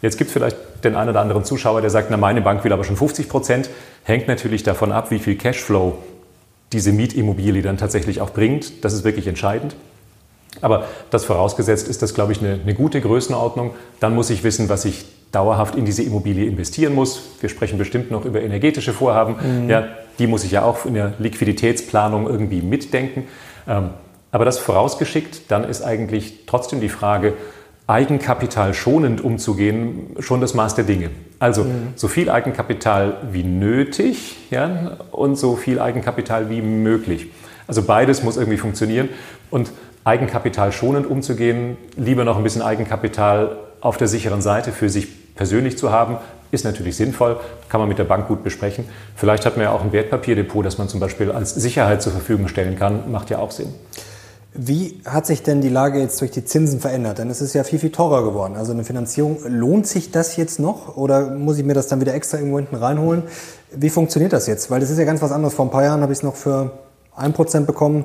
[SPEAKER 1] Jetzt gibt es vielleicht den einen oder anderen Zuschauer, der sagt, na, meine Bank will aber schon 50 Prozent. Hängt natürlich davon ab, wie viel Cashflow diese Mietimmobilie dann tatsächlich auch bringt. Das ist wirklich entscheidend. Aber das vorausgesetzt ist das, glaube ich, eine, eine, gute Größenordnung. Dann muss ich wissen, was ich dauerhaft in diese Immobilie investieren muss. Wir sprechen bestimmt noch über energetische Vorhaben. Mhm. Ja, die muss ich ja auch in der Liquiditätsplanung irgendwie mitdenken. Ähm, aber das vorausgeschickt, dann ist eigentlich trotzdem die Frage, Eigenkapital schonend umzugehen, schon das Maß der Dinge. Also mhm. so viel Eigenkapital wie nötig ja, und so viel Eigenkapital wie möglich. Also beides muss irgendwie funktionieren. Und Eigenkapital schonend umzugehen, lieber noch ein bisschen Eigenkapital auf der sicheren Seite für sich persönlich zu haben, ist natürlich sinnvoll, kann man mit der Bank gut besprechen. Vielleicht hat man ja auch ein Wertpapierdepot, das man zum Beispiel als Sicherheit zur Verfügung stellen kann, macht ja auch Sinn.
[SPEAKER 2] Wie hat sich denn die Lage jetzt durch die Zinsen verändert? Denn es ist ja viel, viel teurer geworden. Also eine Finanzierung, lohnt sich das jetzt noch oder muss ich mir das dann wieder extra irgendwo hinten reinholen? Wie funktioniert das jetzt? Weil das ist ja ganz was anderes. Vor ein paar Jahren habe ich es noch für ein Prozent bekommen.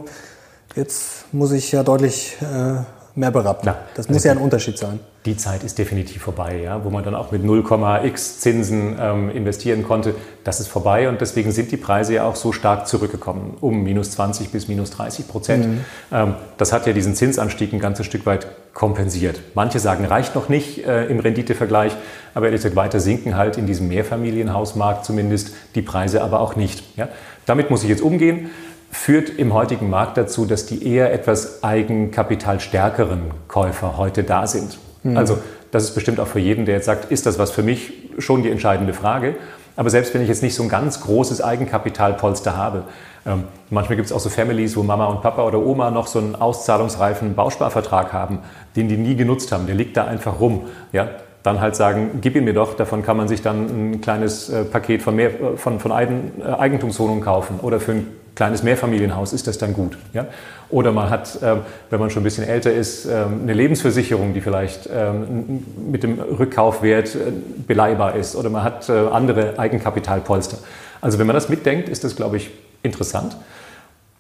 [SPEAKER 2] Jetzt muss ich ja deutlich äh, mehr berappen. Ja, das muss also ja ein Unterschied sein.
[SPEAKER 1] Die Zeit ist definitiv vorbei, ja, wo man dann auch mit 0,x Zinsen ähm, investieren konnte. Das ist vorbei und deswegen sind die Preise ja auch so stark zurückgekommen, um minus 20 bis minus 30 Prozent. Mhm. Ähm, das hat ja diesen Zinsanstieg ein ganzes Stück weit kompensiert. Manche sagen, reicht noch nicht äh, im Renditevergleich, aber ehrlich gesagt, weiter sinken halt in diesem Mehrfamilienhausmarkt zumindest die Preise aber auch nicht. Ja. Damit muss ich jetzt umgehen führt im heutigen Markt dazu, dass die eher etwas eigenkapitalstärkeren Käufer heute da sind. Mhm. Also das ist bestimmt auch für jeden, der jetzt sagt, ist das was für mich, schon die entscheidende Frage. Aber selbst wenn ich jetzt nicht so ein ganz großes Eigenkapitalpolster habe, ähm, manchmal gibt es auch so Families, wo Mama und Papa oder Oma noch so einen auszahlungsreifen Bausparvertrag haben, den die nie genutzt haben. Der liegt da einfach rum. Ja? Dann halt sagen, gib ihn mir doch, davon kann man sich dann ein kleines äh, Paket von, mehr, äh, von, von Eigen, äh, Eigentumswohnungen kaufen oder für ein kleines Mehrfamilienhaus ist das dann gut. Ja? Oder man hat, ähm, wenn man schon ein bisschen älter ist, ähm, eine Lebensversicherung, die vielleicht ähm, mit dem Rückkaufwert äh, beleihbar ist. Oder man hat äh, andere Eigenkapitalpolster. Also wenn man das mitdenkt, ist das, glaube ich, interessant.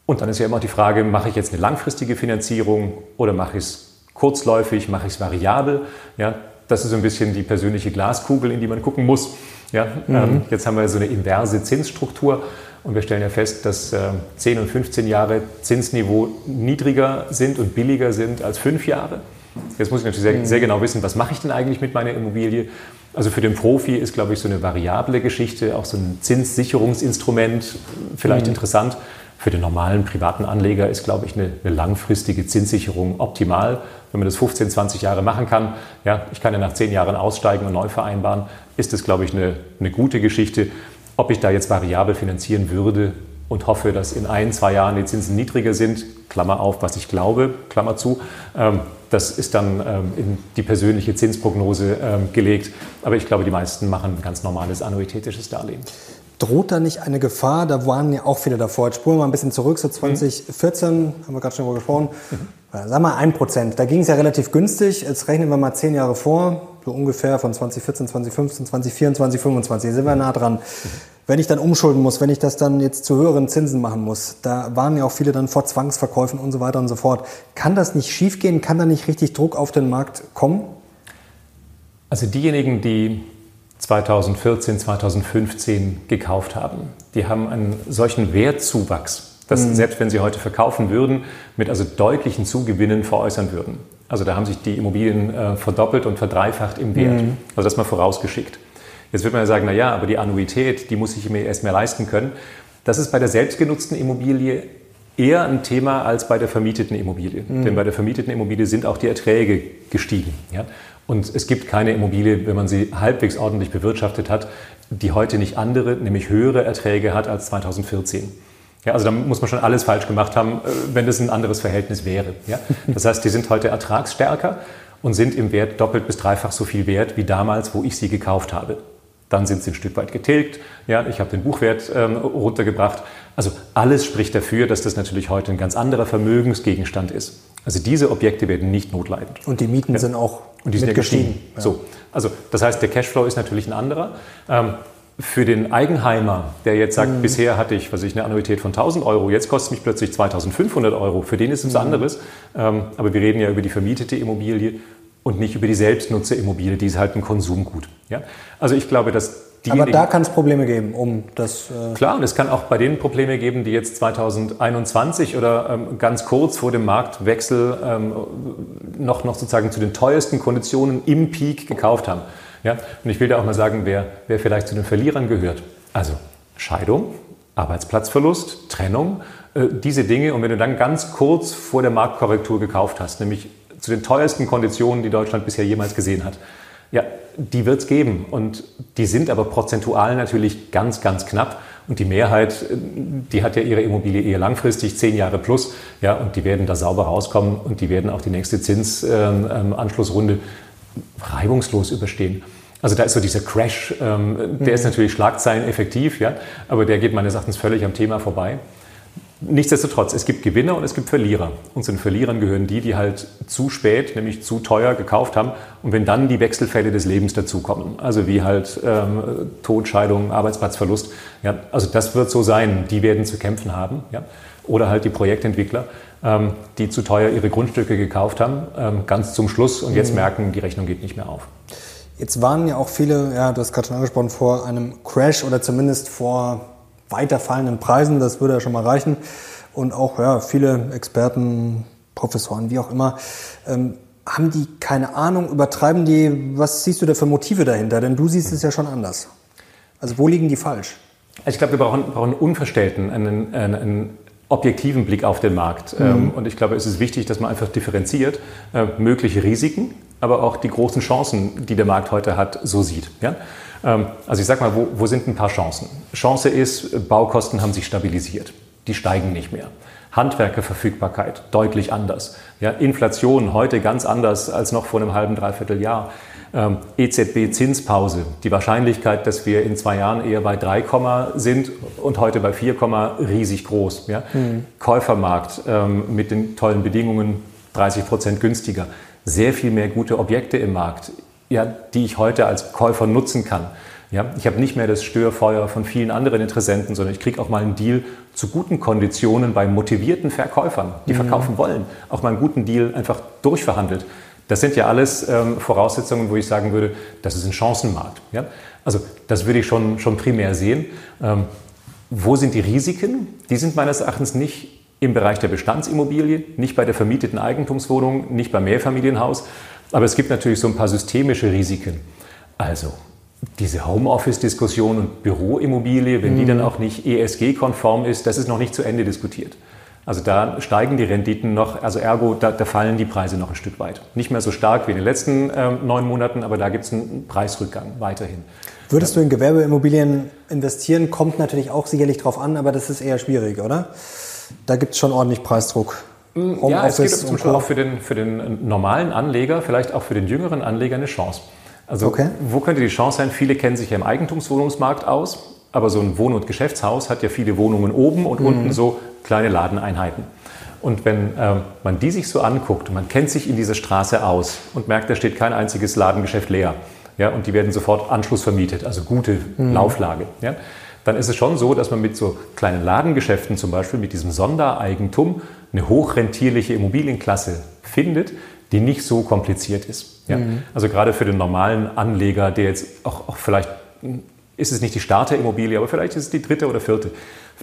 [SPEAKER 1] Und dann ist ja immer die Frage, mache ich jetzt eine langfristige Finanzierung oder mache ich es kurzläufig, mache ich es variabel? Ja, das ist so ein bisschen die persönliche Glaskugel, in die man gucken muss. Ja, mhm. jetzt haben wir so eine inverse Zinsstruktur. Und wir stellen ja fest, dass äh, 10 und 15 Jahre Zinsniveau niedriger sind und billiger sind als 5 Jahre. Jetzt muss ich natürlich sehr, mhm. sehr, genau wissen, was mache ich denn eigentlich mit meiner Immobilie? Also für den Profi ist, glaube ich, so eine variable Geschichte, auch so ein Zinssicherungsinstrument vielleicht mhm. interessant. Für den normalen privaten Anleger ist, glaube ich, eine, eine, langfristige Zinssicherung optimal. Wenn man das 15, 20 Jahre machen kann, ja, ich kann ja nach 10 Jahren aussteigen und neu vereinbaren, ist das, glaube ich, eine, eine gute Geschichte. Ob ich da jetzt variabel finanzieren würde und hoffe, dass in ein, zwei Jahren die Zinsen niedriger sind, Klammer auf, was ich glaube, Klammer zu, ähm, das ist dann ähm, in die persönliche Zinsprognose ähm, gelegt. Aber ich glaube, die meisten machen ein ganz normales annuitätisches Darlehen.
[SPEAKER 2] Droht da nicht eine Gefahr? Da waren ja auch viele davor. Jetzt spulen wir mal ein bisschen zurück, so 2014, mhm. haben wir gerade schon darüber gesprochen. Mhm. Wir mal ein Prozent. Da ging es ja relativ günstig. Jetzt rechnen wir mal zehn Jahre vor, so ungefähr von 2014, 2015, 2024, 2025. Sind wir nah dran. Wenn ich dann umschulden muss, wenn ich das dann jetzt zu höheren Zinsen machen muss, da waren ja auch viele dann vor Zwangsverkäufen und so weiter und so fort. Kann das nicht schiefgehen? Kann da nicht richtig Druck auf den Markt kommen?
[SPEAKER 1] Also diejenigen, die 2014, 2015 gekauft haben. Die haben einen solchen Wertzuwachs, dass mhm. selbst wenn sie heute verkaufen würden, mit also deutlichen Zugewinnen veräußern würden. Also da haben sich die Immobilien äh, verdoppelt und verdreifacht im Wert. Mhm. Also das mal vorausgeschickt. Jetzt wird man ja sagen, na ja, aber die Annuität, die muss ich mir erst mehr leisten können. Das ist bei der selbstgenutzten Immobilie eher ein Thema als bei der vermieteten Immobilie. Mhm. Denn bei der vermieteten Immobilie sind auch die Erträge gestiegen. Ja? Und es gibt keine Immobilie, wenn man sie halbwegs ordentlich bewirtschaftet hat, die heute nicht andere, nämlich höhere Erträge hat als 2014. Ja, also da muss man schon alles falsch gemacht haben, äh, wenn das ein anderes Verhältnis wäre. Ja? Das heißt, die sind heute ertragsstärker und sind im Wert doppelt bis dreifach so viel wert wie damals, wo ich sie gekauft habe. Dann sind sie ein Stück weit getilgt. Ja, ich habe den Buchwert ähm, runtergebracht. Also alles spricht dafür, dass das natürlich heute ein ganz anderer Vermögensgegenstand ist. Also diese Objekte werden nicht notleidend.
[SPEAKER 2] Und die Mieten ja. sind auch
[SPEAKER 1] und die sind ja gestiegen. Ja. So, also das heißt, der Cashflow ist natürlich ein anderer. Ähm, für den Eigenheimer, der jetzt sagt, mhm. bisher hatte ich, was ich, eine Annuität von 1000 Euro, jetzt kostet es mich plötzlich 2500 Euro. Für den ist es mhm. anderes. Ähm, aber wir reden ja über die vermietete Immobilie und nicht über die Selbstnutzerimmobilie, die ist halt ein Konsumgut. Ja? Also ich glaube, dass
[SPEAKER 2] aber da kann es Probleme geben, um das.
[SPEAKER 1] Äh Klar, und es kann auch bei denen Probleme geben, die jetzt 2021 oder ähm, ganz kurz vor dem Marktwechsel ähm, noch, noch sozusagen zu den teuersten Konditionen im Peak gekauft haben. Ja? Und ich will da auch mal sagen, wer, wer vielleicht zu den Verlierern gehört. Also Scheidung, Arbeitsplatzverlust, Trennung, äh, diese Dinge. Und wenn du dann ganz kurz vor der Marktkorrektur gekauft hast, nämlich zu den teuersten Konditionen, die Deutschland bisher jemals gesehen hat, ja, die wird es geben. Und die sind aber prozentual natürlich ganz, ganz knapp. Und die Mehrheit, die hat ja ihre Immobilie eher langfristig, zehn Jahre plus. Ja, und die werden da sauber rauskommen und die werden auch die nächste Zinsanschlussrunde ähm, reibungslos überstehen. Also da ist so dieser Crash, ähm, der mhm. ist natürlich schlagzeileneffektiv, ja, aber der geht meines Erachtens völlig am Thema vorbei. Nichtsdestotrotz, es gibt Gewinner und es gibt Verlierer. Und zu den Verlierern gehören die, die halt zu spät, nämlich zu teuer gekauft haben. Und wenn dann die Wechselfälle des Lebens dazukommen, also wie halt ähm, Todscheidung, Arbeitsplatzverlust, ja, also das wird so sein, die werden zu kämpfen haben. Ja. Oder halt die Projektentwickler, ähm, die zu teuer ihre Grundstücke gekauft haben, ähm, ganz zum Schluss und jetzt mhm. merken, die Rechnung geht nicht mehr auf.
[SPEAKER 2] Jetzt waren ja auch viele, ja, du hast gerade schon angesprochen, vor einem Crash oder zumindest vor weiter fallenden Preisen, das würde ja schon mal reichen. Und auch ja, viele Experten, Professoren, wie auch immer, ähm, haben die keine Ahnung, übertreiben die, was siehst du da für Motive dahinter? Denn du siehst es ja schon anders. Also wo liegen die falsch?
[SPEAKER 1] Ich glaube, wir brauchen, brauchen unverstellten, einen, einen, einen objektiven Blick auf den Markt. Mhm. Ähm, und ich glaube, es ist wichtig, dass man einfach differenziert äh, mögliche Risiken, aber auch die großen Chancen, die der Markt heute hat, so sieht. Ja? Ähm, also ich sage mal, wo, wo sind ein paar Chancen? Chance ist, Baukosten haben sich stabilisiert. Die steigen nicht mehr. Handwerkerverfügbarkeit deutlich anders. Ja, Inflation heute ganz anders als noch vor einem halben, dreiviertel Jahr. Ähm, EZB-Zinspause. Die Wahrscheinlichkeit, dass wir in zwei Jahren eher bei 3, sind und heute bei 4, riesig groß. Ja? Mhm. Käufermarkt ähm, mit den tollen Bedingungen 30 Prozent günstiger. Sehr viel mehr gute Objekte im Markt ja, die ich heute als Käufer nutzen kann. Ja, ich habe nicht mehr das Störfeuer von vielen anderen Interessenten, sondern ich kriege auch mal einen Deal zu guten Konditionen bei motivierten Verkäufern, die mhm. verkaufen wollen. Auch mal einen guten Deal einfach durchverhandelt. Das sind ja alles ähm, Voraussetzungen, wo ich sagen würde, das ist ein Chancenmarkt. Ja? Also das würde ich schon, schon primär sehen. Ähm, wo sind die Risiken? Die sind meines Erachtens nicht im Bereich der Bestandsimmobilie, nicht bei der vermieteten Eigentumswohnung, nicht beim Mehrfamilienhaus, aber es gibt natürlich so ein paar systemische Risiken. Also diese Homeoffice-Diskussion und Büroimmobilie, wenn mhm. die dann auch nicht ESG-konform ist, das ist noch nicht zu Ende diskutiert. Also da steigen die Renditen noch, also ergo, da, da, fallen die Preise noch ein Stück weit. Nicht mehr so stark wie in den letzten äh, neun Monaten, aber da gibt es einen Preisrückgang weiterhin.
[SPEAKER 2] Würdest du in Gewerbeimmobilien investieren? Kommt natürlich auch sicherlich drauf an, aber das ist eher schwierig, oder? Da gibt es schon ordentlich Preisdruck.
[SPEAKER 1] Homeoffice ja, es gibt zum Beispiel auch für den, für den normalen Anleger, vielleicht auch für den jüngeren Anleger eine Chance. Also okay. wo könnte die Chance sein? Viele kennen sich ja im Eigentumswohnungsmarkt aus, aber so ein Wohn- und Geschäftshaus hat ja viele Wohnungen oben und mhm. unten so kleine Ladeneinheiten. Und wenn äh, man die sich so anguckt, man kennt sich in dieser Straße aus und merkt, da steht kein einziges Ladengeschäft leer, ja, und die werden sofort Anschluss vermietet, also gute mhm. Lauflage, ja, dann ist es schon so, dass man mit so kleinen Ladengeschäften zum Beispiel, mit diesem Sondereigentum, eine hochrentierliche Immobilienklasse findet, die nicht so kompliziert ist. Ja? Mhm. Also gerade für den normalen Anleger, der jetzt auch, auch vielleicht ist es nicht die Starterimmobilie, aber vielleicht ist es die dritte oder vierte.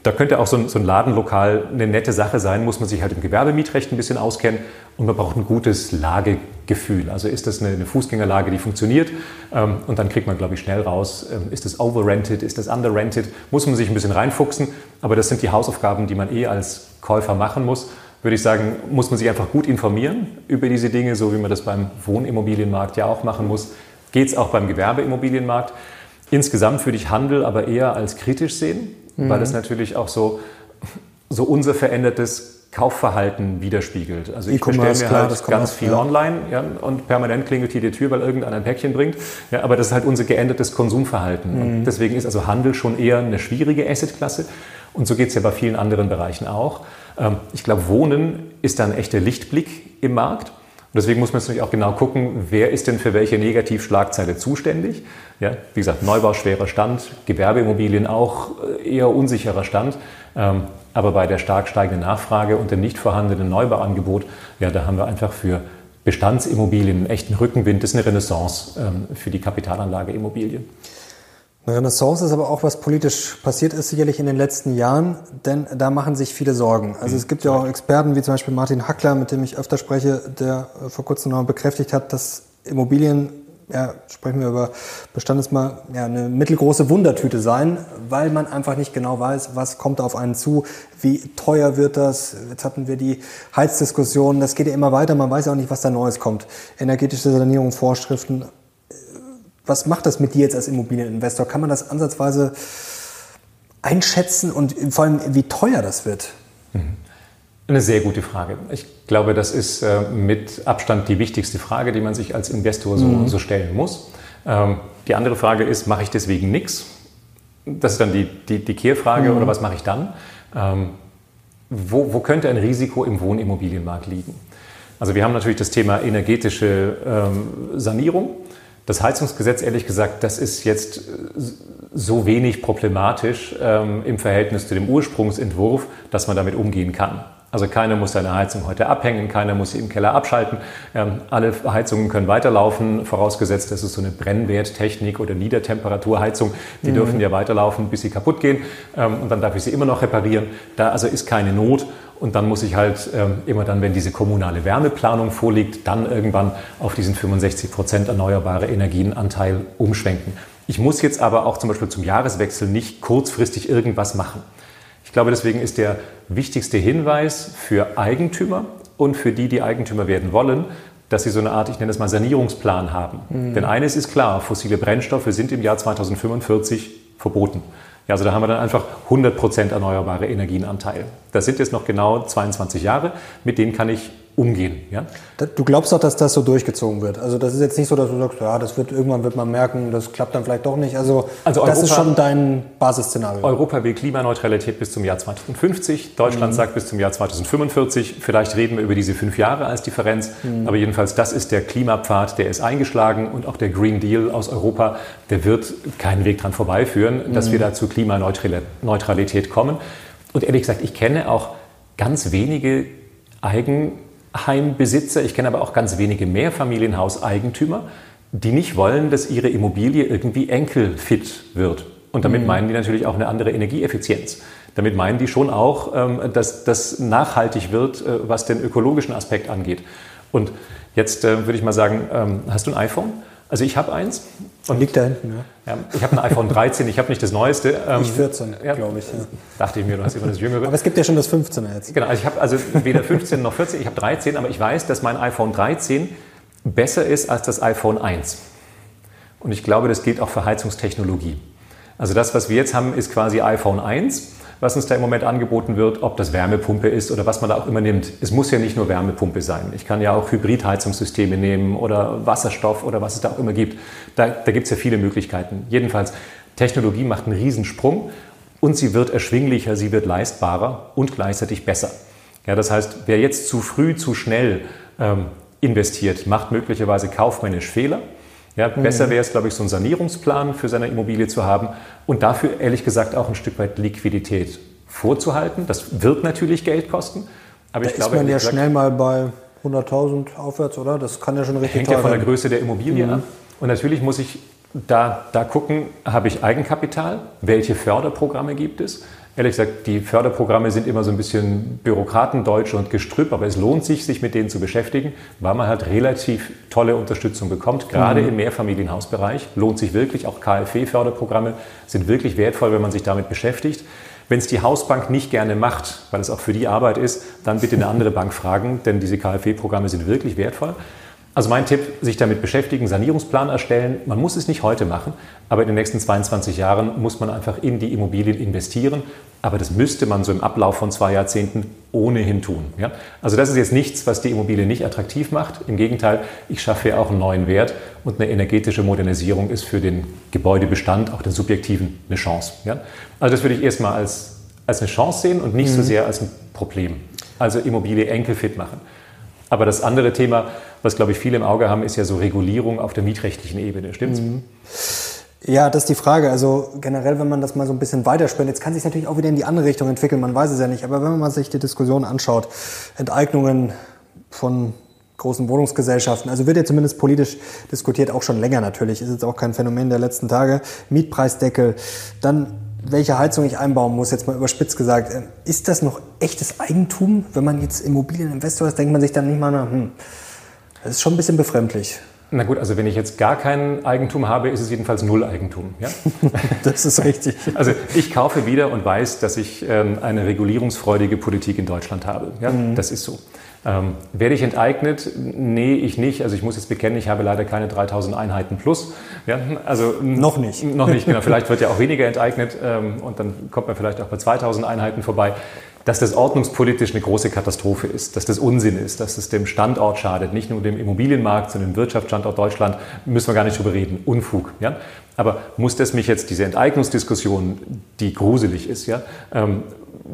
[SPEAKER 1] Da könnte auch so ein, so ein, Ladenlokal eine nette Sache sein, muss man sich halt im Gewerbemietrecht ein bisschen auskennen und man braucht ein gutes Lagegefühl. Also ist das eine, eine Fußgängerlage, die funktioniert ähm, und dann kriegt man, glaube ich, schnell raus, ähm, ist das overrented, ist das underrented, muss man sich ein bisschen reinfuchsen, aber das sind die Hausaufgaben, die man eh als Käufer machen muss. Würde ich sagen, muss man sich einfach gut informieren über diese Dinge, so wie man das beim Wohnimmobilienmarkt ja auch machen muss. Geht es auch beim Gewerbeimmobilienmarkt? Insgesamt würde ich Handel aber eher als kritisch sehen, mhm. weil es natürlich auch so, so unser verändertes Kaufverhalten widerspiegelt. Also ich bestelle mir klar, halt ganz viel ja. online ja, und permanent klingelt hier die Tür, weil irgendeiner ein Päckchen bringt. Ja, aber das ist halt unser geändertes Konsumverhalten. Mhm. deswegen ist also Handel schon eher eine schwierige Assetklasse. Und so geht es ja bei vielen anderen Bereichen auch. Ähm, ich glaube, Wohnen ist da ein echter Lichtblick im Markt. Und deswegen muss man natürlich auch genau gucken, wer ist denn für welche Negativschlagzeile zuständig. Ja, wie gesagt, Neubau schwerer Stand, Gewerbeimmobilien auch äh, eher unsicherer Stand. Ähm, aber bei der stark steigenden Nachfrage und dem nicht vorhandenen Neubauangebot, ja, da haben wir einfach für Bestandsimmobilien einen echten Rückenwind, das ist eine Renaissance ähm, für die Kapitalanlage Immobilien.
[SPEAKER 2] Eine Renaissance ist aber auch, was politisch passiert ist, sicherlich in den letzten Jahren, denn da machen sich viele Sorgen. Also es gibt ja auch Experten, wie zum Beispiel Martin Hackler, mit dem ich öfter spreche, der vor kurzem noch bekräftigt hat, dass Immobilien, ja, sprechen wir über Bestandesmal, ja, eine mittelgroße Wundertüte sein, weil man einfach nicht genau weiß, was kommt auf einen zu, wie teuer wird das. Jetzt hatten wir die Heizdiskussion, das geht ja immer weiter, man weiß ja auch nicht, was da Neues kommt. Energetische Sanierung, Vorschriften, was macht das mit dir jetzt als Immobilieninvestor? Kann man das ansatzweise einschätzen und vor allem, wie teuer das wird?
[SPEAKER 1] Mhm. Eine sehr gute Frage. Ich glaube, das ist äh, mit Abstand die wichtigste Frage, die man sich als Investor so, mhm. so stellen muss. Ähm, die andere Frage ist, mache ich deswegen nichts? Das ist dann die, die, die Kehrfrage, mhm. oder was mache ich dann? Ähm, wo, wo könnte ein Risiko im Wohnimmobilienmarkt liegen? Also wir haben natürlich das Thema energetische ähm, Sanierung. Das Heizungsgesetz, ehrlich gesagt, das ist jetzt äh, so wenig problematisch ähm, im Verhältnis zu dem Ursprungsentwurf, dass man damit umgehen kann. Also keiner muss seine Heizung heute abhängen, keiner muss sie im Keller abschalten. Ähm, alle Heizungen können weiterlaufen, vorausgesetzt, das ist so eine Brennwerttechnik oder Niedertemperaturheizung. Die mhm. dürfen ja weiterlaufen, bis sie kaputt gehen. Ähm, und dann darf ich sie immer noch reparieren. Da also ist keine Not. Und dann muss ich halt ähm, immer dann, wenn diese kommunale Wärmeplanung vorliegt, dann irgendwann auf diesen 65 Prozent erneuerbare Energienanteil umschwenken. Ich muss jetzt aber auch zum Beispiel zum Jahreswechsel nicht kurzfristig irgendwas machen. Ich glaube, deswegen ist der wichtigste Hinweis für Eigentümer und für die, die Eigentümer werden wollen, dass sie so eine Art, ich nenne es mal Sanierungsplan haben. Mhm. Denn eines ist klar, fossile Brennstoffe sind im Jahr 2045 verboten. Ja, also da haben wir dann einfach 100% erneuerbare Energienanteil. Das sind jetzt noch genau 22 Jahre, mit denen kann ich umgehen. Ja?
[SPEAKER 2] Du glaubst doch, dass das so durchgezogen wird. Also das ist jetzt nicht so, dass du sagst, ja, das wird irgendwann wird man merken, das klappt dann vielleicht doch nicht. Also, also das ist schon dein Basisszenario.
[SPEAKER 1] Europa will Klimaneutralität bis zum Jahr 2050. Deutschland mhm. sagt bis zum Jahr 2045. Vielleicht reden wir über diese fünf Jahre als Differenz. Mhm. Aber jedenfalls, das ist der Klimapfad, der ist eingeschlagen und auch der Green Deal aus Europa, der wird keinen Weg dran vorbeiführen, mhm. dass wir da zu Klimaneutralität kommen. Und ehrlich gesagt, ich kenne auch ganz wenige Eigen Heimbesitzer, ich kenne aber auch ganz wenige Mehrfamilienhauseigentümer, die nicht wollen, dass ihre Immobilie irgendwie enkelfit wird. Und damit mhm. meinen die natürlich auch eine andere Energieeffizienz. Damit meinen die schon auch, ähm, dass das nachhaltig wird, äh, was den ökologischen Aspekt angeht. Und jetzt äh, würde ich mal sagen, ähm, hast du ein iPhone? Also ich habe eins.
[SPEAKER 2] Und liegt da hinten,
[SPEAKER 1] ja. ja ich habe ein iPhone 13, ich habe nicht das neueste.
[SPEAKER 2] Ähm, ich 14, ja, glaube ich. Ja.
[SPEAKER 1] Dachte ich mir, du hast immer das jüngere.
[SPEAKER 2] Aber es gibt ja schon das 15er jetzt.
[SPEAKER 1] Genau, also ich habe also weder 15 noch 14, ich habe 13, aber ich weiß, dass mein iPhone 13 besser ist als das iPhone 1. Und ich glaube, das gilt auch für Heizungstechnologie. Also das, was wir jetzt haben, ist quasi iPhone 1 was uns da im Moment angeboten wird, ob das Wärmepumpe ist oder was man da auch immer nimmt. Es muss ja nicht nur Wärmepumpe sein. Ich kann ja auch Hybridheizungssysteme nehmen oder Wasserstoff oder was es da auch immer gibt. Da, da gibt es ja viele Möglichkeiten. Jedenfalls, Technologie macht einen Riesensprung und sie wird erschwinglicher, sie wird leistbarer und gleichzeitig besser. Ja, das heißt, wer jetzt zu früh, zu schnell ähm, investiert, macht möglicherweise kaufmännisch Fehler. Ja, besser mhm. wäre es, glaube ich, so einen Sanierungsplan für seine Immobilie zu haben und dafür ehrlich gesagt auch ein Stück weit Liquidität vorzuhalten. Das wird natürlich Geld kosten,
[SPEAKER 2] aber da ich glaube, ist man ja gesagt, schnell mal bei 100.000 aufwärts, oder? Das kann ja schon richtig
[SPEAKER 1] Hängt ja von der Größe der Immobilie mhm. ab. Und natürlich muss ich da, da gucken, habe ich Eigenkapital? Welche Förderprogramme gibt es? Ehrlich gesagt, die Förderprogramme sind immer so ein bisschen Bürokratendeutsch und Gestrüpp, aber es lohnt sich, sich mit denen zu beschäftigen, weil man halt relativ tolle Unterstützung bekommt, gerade mhm. im Mehrfamilienhausbereich. Lohnt sich wirklich, auch KfW-Förderprogramme sind wirklich wertvoll, wenn man sich damit beschäftigt. Wenn es die Hausbank nicht gerne macht, weil es auch für die Arbeit ist, dann bitte eine andere Bank fragen, denn diese KfW-Programme sind wirklich wertvoll. Also mein Tipp, sich damit beschäftigen, Sanierungsplan erstellen. Man muss es nicht heute machen, aber in den nächsten 22 Jahren muss man einfach in die Immobilien investieren. Aber das müsste man so im Ablauf von zwei Jahrzehnten ohnehin tun. Ja? Also das ist jetzt nichts, was die Immobilie nicht attraktiv macht. Im Gegenteil, ich schaffe ja auch einen neuen Wert und eine energetische Modernisierung ist für den Gebäudebestand, auch den subjektiven, eine Chance. Ja? Also das würde ich erstmal als, als eine Chance sehen und nicht mhm. so sehr als ein Problem. Also Immobilie enkelfit machen. Aber das andere Thema, was glaube ich viele im Auge haben, ist ja so Regulierung auf der mietrechtlichen Ebene. Stimmt's? Mhm.
[SPEAKER 2] Ja, das ist die Frage. Also generell, wenn man das mal so ein bisschen weiterspinnt, jetzt kann sich natürlich auch wieder in die andere Richtung entwickeln, man weiß es ja nicht. Aber wenn man sich die Diskussion anschaut, Enteignungen von großen Wohnungsgesellschaften. Also wird ja zumindest politisch diskutiert, auch schon länger natürlich. Ist jetzt auch kein Phänomen der letzten Tage. Mietpreisdeckel, dann welche Heizung ich einbauen muss, jetzt mal überspitzt gesagt. Ähm, ist das noch echtes Eigentum? Wenn man jetzt Immobilieninvestor ist, denkt man sich dann nicht mal, na, hm, das ist schon ein bisschen befremdlich.
[SPEAKER 1] Na gut, also wenn ich jetzt gar kein Eigentum habe, ist es jedenfalls null Eigentum. Ja?
[SPEAKER 2] das ist richtig.
[SPEAKER 1] Also ich kaufe wieder und weiß, dass ich ähm, eine regulierungsfreudige Politik in Deutschland habe. Ja? Mhm. Das ist so. Ähm, werde ich enteignet? Nee, ich nicht. Also ich muss jetzt bekennen, ich habe leider keine 3000 Einheiten plus.
[SPEAKER 2] Ja, also noch nicht.
[SPEAKER 1] Noch nicht, genau. Vielleicht wird ja auch weniger enteignet ähm, und dann kommt man vielleicht auch bei 2000 Einheiten vorbei dass das ordnungspolitisch eine große Katastrophe ist, dass das Unsinn ist, dass es dem Standort schadet, nicht nur dem Immobilienmarkt, sondern dem Wirtschaftsstandort Deutschland, müssen wir gar nicht drüber reden. Unfug. Ja? Aber muss das mich jetzt, diese Enteignungsdiskussion, die gruselig ist, ja, ähm,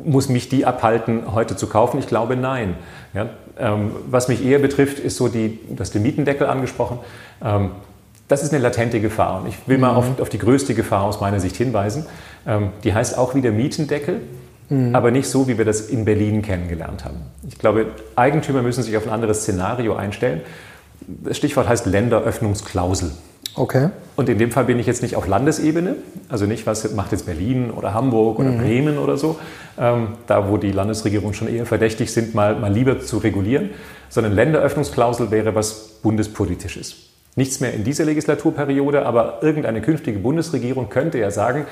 [SPEAKER 1] muss mich die abhalten, heute zu kaufen? Ich glaube, nein. Ja? Ähm, was mich eher betrifft, ist so die, du hast den Mietendeckel angesprochen. Ähm, das ist eine latente Gefahr. Und ich will mal mhm. auf, auf, die größte Gefahr aus meiner Sicht hinweisen. Ähm, die heißt auch wieder Mietendeckel mhm. aber nicht so, wie wir das in Berlin kennengelernt haben. Ich glaube, Eigentümer müssen sich auf ein anderes Szenario einstellen. Das Stichwort heißt Länderöffnungsklausel.
[SPEAKER 2] Okay.
[SPEAKER 1] Und in dem Fall bin ich jetzt nicht auf Landesebene, also nicht, was macht jetzt Berlin oder Hamburg oder mhm. Bremen oder so, ähm, da wo die Landesregierungen schon eher verdächtig sind, mal, mal lieber zu regulieren, sondern Länderöffnungsklausel wäre was Bundespolitisches. Nichts mehr in dieser Legislaturperiode, aber irgendeine künftige Bundesregierung könnte ja sagen,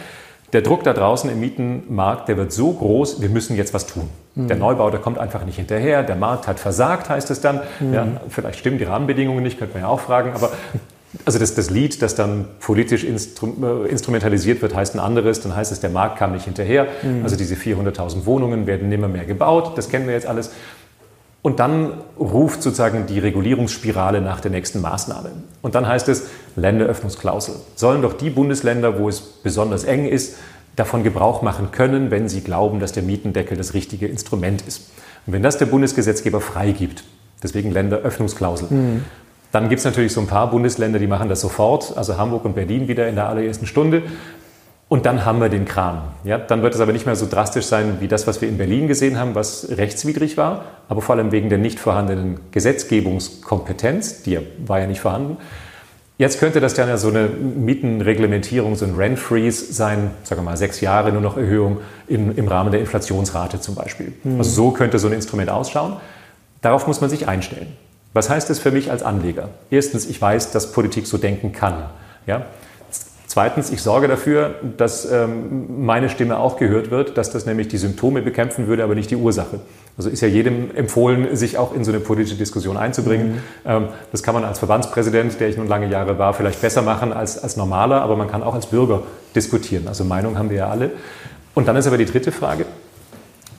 [SPEAKER 1] der Druck da draußen im Mietenmarkt, der wird so groß, wir müssen jetzt was tun. Mhm. Der Neubau, der kommt einfach nicht hinterher, der Markt hat versagt, heißt es dann. Mhm. Ja, vielleicht stimmen die Rahmenbedingungen nicht, könnte man ja auch fragen, aber also das, das Lied, das dann politisch instru äh, instrumentalisiert wird, heißt ein anderes, dann heißt es, der Markt kam nicht hinterher. Mhm. Also diese 400.000 Wohnungen werden nimmer mehr gebaut, das kennen wir jetzt alles. Und dann ruft sozusagen die Regulierungsspirale nach der nächsten Maßnahme. Und dann heißt es Länderöffnungsklausel. Sollen doch die Bundesländer, wo es besonders eng ist, davon Gebrauch machen können, wenn sie glauben, dass der Mietendeckel das richtige Instrument ist. Und wenn das der Bundesgesetzgeber freigibt, deswegen Länderöffnungsklausel, mhm. dann gibt es natürlich so ein paar Bundesländer, die machen das sofort, also Hamburg und Berlin wieder in der allerersten Stunde. Und dann haben wir den Kram. Ja, dann wird es aber nicht mehr so drastisch sein wie das, was wir in Berlin gesehen haben, was rechtswidrig war, aber vor allem wegen der nicht vorhandenen Gesetzgebungskompetenz, die war ja nicht vorhanden. Jetzt könnte das dann ja so eine Mietenreglementierung, so ein Rent-Freeze sein, sagen wir mal sechs Jahre nur noch Erhöhung im, im Rahmen der Inflationsrate zum Beispiel. Mhm. Also so könnte so ein Instrument ausschauen. Darauf muss man sich einstellen. Was heißt das für mich als Anleger? Erstens, ich weiß, dass Politik so denken kann. Ja? Zweitens, ich sorge dafür, dass ähm, meine Stimme auch gehört wird, dass das nämlich die Symptome bekämpfen würde, aber nicht die Ursache. Also ist ja jedem empfohlen, sich auch in so eine politische Diskussion einzubringen. Mhm. Ähm, das kann man als Verbandspräsident, der ich nun lange Jahre war, vielleicht besser machen als als normaler, aber man kann auch als Bürger diskutieren. Also Meinung haben wir ja alle. Und dann ist aber die dritte Frage,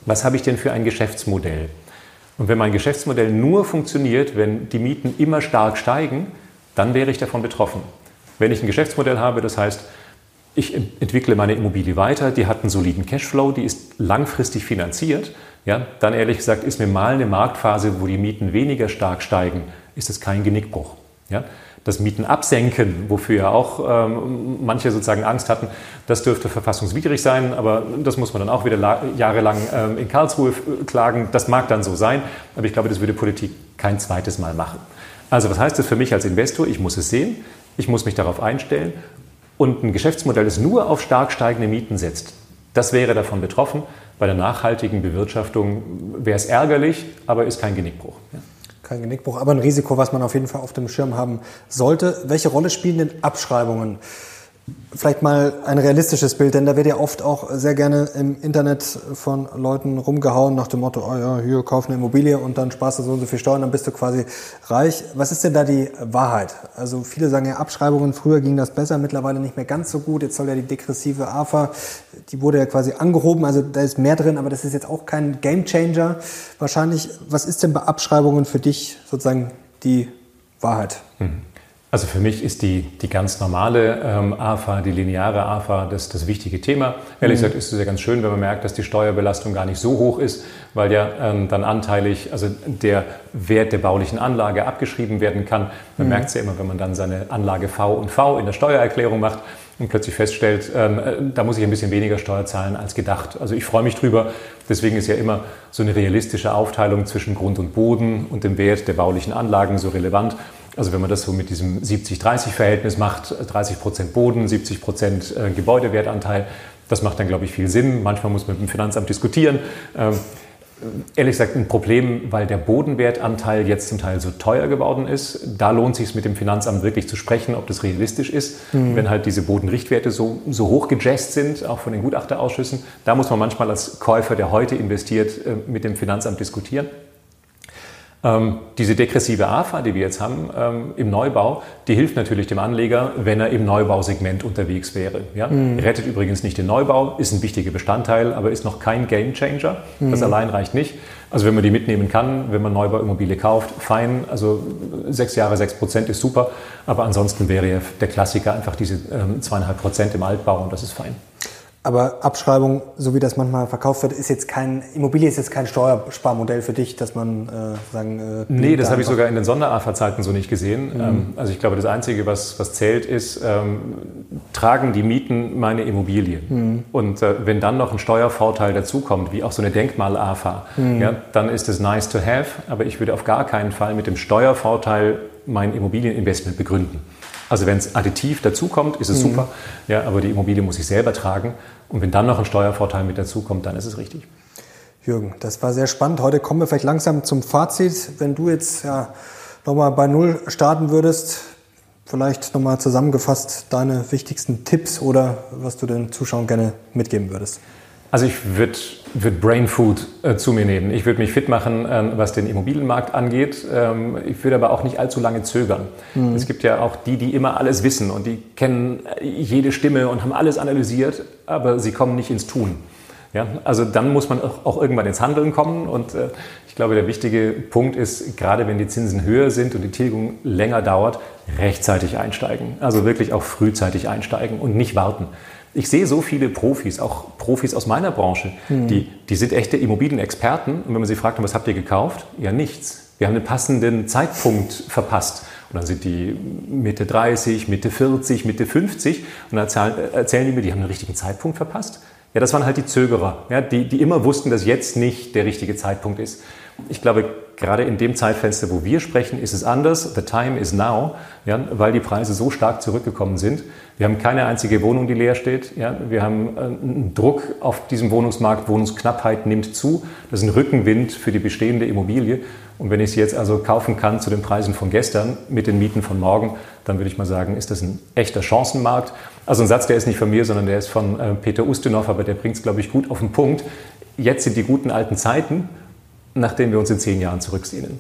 [SPEAKER 1] was habe ich denn für ein Geschäftsmodell? Und wenn mein Geschäftsmodell nur funktioniert, wenn die Mieten immer stark steigen, dann wäre ich davon betroffen. Wenn ich ein Geschäftsmodell habe, das heißt, ich entwickle meine Immobilie weiter, die hat einen soliden Cashflow, die ist langfristig finanziert, ja, dann ehrlich gesagt ist mir mal eine Marktphase, wo die Mieten weniger stark steigen, ist das kein Genickbruch. Ja. Das Mieten absenken, wofür ja auch ähm, manche sozusagen Angst hatten, das dürfte verfassungswidrig sein, aber das muss man dann auch wieder jahrelang ähm, in Karlsruhe klagen. Das mag dann so sein, aber ich glaube, das würde Politik kein zweites Mal machen. Also was heißt das für mich als Investor? Ich muss es sehen. Ich muss mich darauf einstellen. Und ein Geschäftsmodell, das nur auf stark steigende Mieten setzt, das wäre davon betroffen. Bei der nachhaltigen Bewirtschaftung wäre es ärgerlich, aber ist kein Genickbruch. Ja.
[SPEAKER 2] Kein Genickbruch, aber ein Risiko, was man auf jeden Fall auf dem Schirm haben sollte. Welche Rolle spielen denn Abschreibungen? Vielleicht mal ein realistisches Bild, denn da wird ja oft auch sehr gerne im Internet von Leuten rumgehauen nach dem Motto, oh ja, hier kauf eine Immobilie und dann sparst du so und so viel Steuern, dann bist du quasi reich. Was ist denn da die Wahrheit? Also viele sagen ja Abschreibungen, früher ging das besser, mittlerweile nicht mehr ganz so gut. Jetzt soll ja die degressive AFA, die wurde ja quasi angehoben, also da ist mehr drin, aber das ist jetzt auch kein Gamechanger. Wahrscheinlich, was ist denn bei Abschreibungen für dich sozusagen die Wahrheit?
[SPEAKER 1] Mhm. Also für mich ist die, die ganz normale ähm, AFA, die lineare AFA, das, das wichtige Thema. Ehrlich mhm. gesagt ist es ja ganz schön, wenn man merkt, dass die Steuerbelastung gar nicht so hoch ist, weil ja ähm, dann anteilig, also der Wert der baulichen Anlage abgeschrieben werden kann. Man mhm. merkt es ja immer, wenn man dann seine Anlage V und V in der Steuererklärung macht und plötzlich feststellt, ähm, äh, da muss ich ein bisschen weniger Steuer zahlen als gedacht. Also ich freue mich drüber. Deswegen ist ja immer so eine realistische Aufteilung zwischen Grund und Boden und dem Wert der baulichen Anlagen so relevant. Also wenn man das so mit diesem 70-30-Verhältnis macht, 30 Prozent Boden, 70 Prozent äh, Gebäudewertanteil, das macht dann, glaube ich, viel Sinn. Manchmal muss man mit dem Finanzamt diskutieren. Ähm, ehrlich gesagt ein Problem, weil der Bodenwertanteil jetzt zum Teil so teuer geworden ist. Da lohnt sich es mit dem Finanzamt wirklich zu sprechen, ob das realistisch ist. Mhm. Wenn halt diese Bodenrichtwerte so, so hoch gejazzt sind, auch von den Gutachterausschüssen, da muss man manchmal als Käufer, der heute investiert, äh, mit dem Finanzamt diskutieren. Ähm, diese degressive AFA, die wir jetzt haben ähm, im Neubau, die hilft natürlich dem Anleger, wenn er im Neubausegment unterwegs wäre. Ja? Mhm. Rettet übrigens nicht den Neubau, ist ein wichtiger Bestandteil, aber ist noch kein Gamechanger. Mhm. Das allein reicht nicht. Also wenn man die mitnehmen kann, wenn man Neubauimmobilie kauft, fein. Also sechs Jahre, sechs Prozent ist super. Aber ansonsten wäre der Klassiker einfach diese ähm, zweieinhalb Prozent im Altbau und das ist fein.
[SPEAKER 2] Aber Abschreibung, so wie das manchmal verkauft wird, ist jetzt kein, Immobilie ist jetzt kein Steuersparmodell für dich, dass man äh, sagen.
[SPEAKER 1] Äh, nee, das habe ich sogar in den Sonder-AFA-Zeiten so nicht gesehen. Mhm. Ähm, also ich glaube, das Einzige, was, was zählt, ist, ähm, tragen die Mieten meine Immobilie. Mhm. Und äh, wenn dann noch ein Steuervorteil dazukommt, wie auch so eine Denkmal-AFA, mhm. ja, dann ist es nice to have, aber ich würde auf gar keinen Fall mit dem Steuervorteil mein Immobilieninvestment begründen. Also wenn es additiv dazukommt, ist es mhm. super, ja, aber die Immobilie muss ich selber tragen. Und wenn dann noch ein Steuervorteil mit dazukommt, dann ist es richtig.
[SPEAKER 2] Jürgen, das war sehr spannend. Heute kommen wir vielleicht langsam zum Fazit. Wenn du jetzt ja, nochmal bei Null starten würdest, vielleicht nochmal zusammengefasst deine wichtigsten Tipps oder was du den Zuschauern gerne mitgeben würdest.
[SPEAKER 1] Also ich würde würd Brain Food äh, zu mir nehmen. Ich würde mich fit machen, ähm, was den Immobilienmarkt angeht. Ähm, ich würde aber auch nicht allzu lange zögern. Mhm. Es gibt ja auch die, die immer alles wissen und die kennen jede Stimme und haben alles analysiert, aber sie kommen nicht ins Tun. Ja, also dann muss man auch, auch irgendwann ins Handeln kommen und äh, ich glaube, der wichtige Punkt ist, gerade wenn die Zinsen höher sind und die Tilgung länger dauert, rechtzeitig einsteigen. Also wirklich auch frühzeitig einsteigen und nicht warten. Ich sehe so viele Profis, auch Profis aus meiner Branche, mhm. die, die sind echte Immobilienexperten. Und wenn man sie fragt, was habt ihr gekauft? Ja, nichts. Wir haben einen passenden Zeitpunkt verpasst. Und dann sind die Mitte 30, Mitte 40, Mitte 50 und dann erzählen, erzählen die mir, die haben einen richtigen Zeitpunkt verpasst. Ja, das waren halt die Zögerer, ja, die, die immer wussten, dass jetzt nicht der richtige Zeitpunkt ist. Ich glaube, gerade in dem Zeitfenster, wo wir sprechen, ist es anders. The time is now, ja, weil die Preise so stark zurückgekommen sind. Wir haben keine einzige Wohnung, die leer steht. Ja. Wir haben äh, einen Druck auf diesem Wohnungsmarkt. Wohnungsknappheit nimmt zu. Das ist ein Rückenwind für die bestehende Immobilie. Und wenn ich sie jetzt also kaufen kann zu den Preisen von gestern mit den Mieten von morgen, dann würde ich mal sagen, ist das ein echter Chancenmarkt. Also ein Satz, der ist nicht von mir, sondern der ist von äh, Peter Ustinov, aber der bringt es, glaube ich, gut auf den Punkt. Jetzt sind die guten alten Zeiten nach denen wir uns in zehn Jahren zurücksehnen.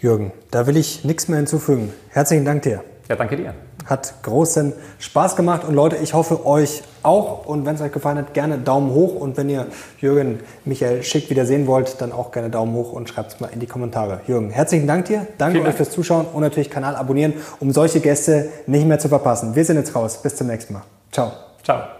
[SPEAKER 2] Jürgen, da will ich nichts mehr hinzufügen. Herzlichen Dank dir.
[SPEAKER 1] Ja, danke dir.
[SPEAKER 2] Hat großen Spaß gemacht und Leute, ich hoffe euch auch. Und wenn es euch gefallen hat, gerne Daumen hoch. Und wenn ihr Jürgen Michael Schick wieder sehen wollt, dann auch gerne Daumen hoch und schreibt es mal in die Kommentare. Jürgen, herzlichen Dank dir. Danke Vielen euch fürs Zuschauen und natürlich Kanal abonnieren, um solche Gäste nicht mehr zu verpassen. Wir sind jetzt raus. Bis zum nächsten Mal. Ciao.
[SPEAKER 1] Ciao.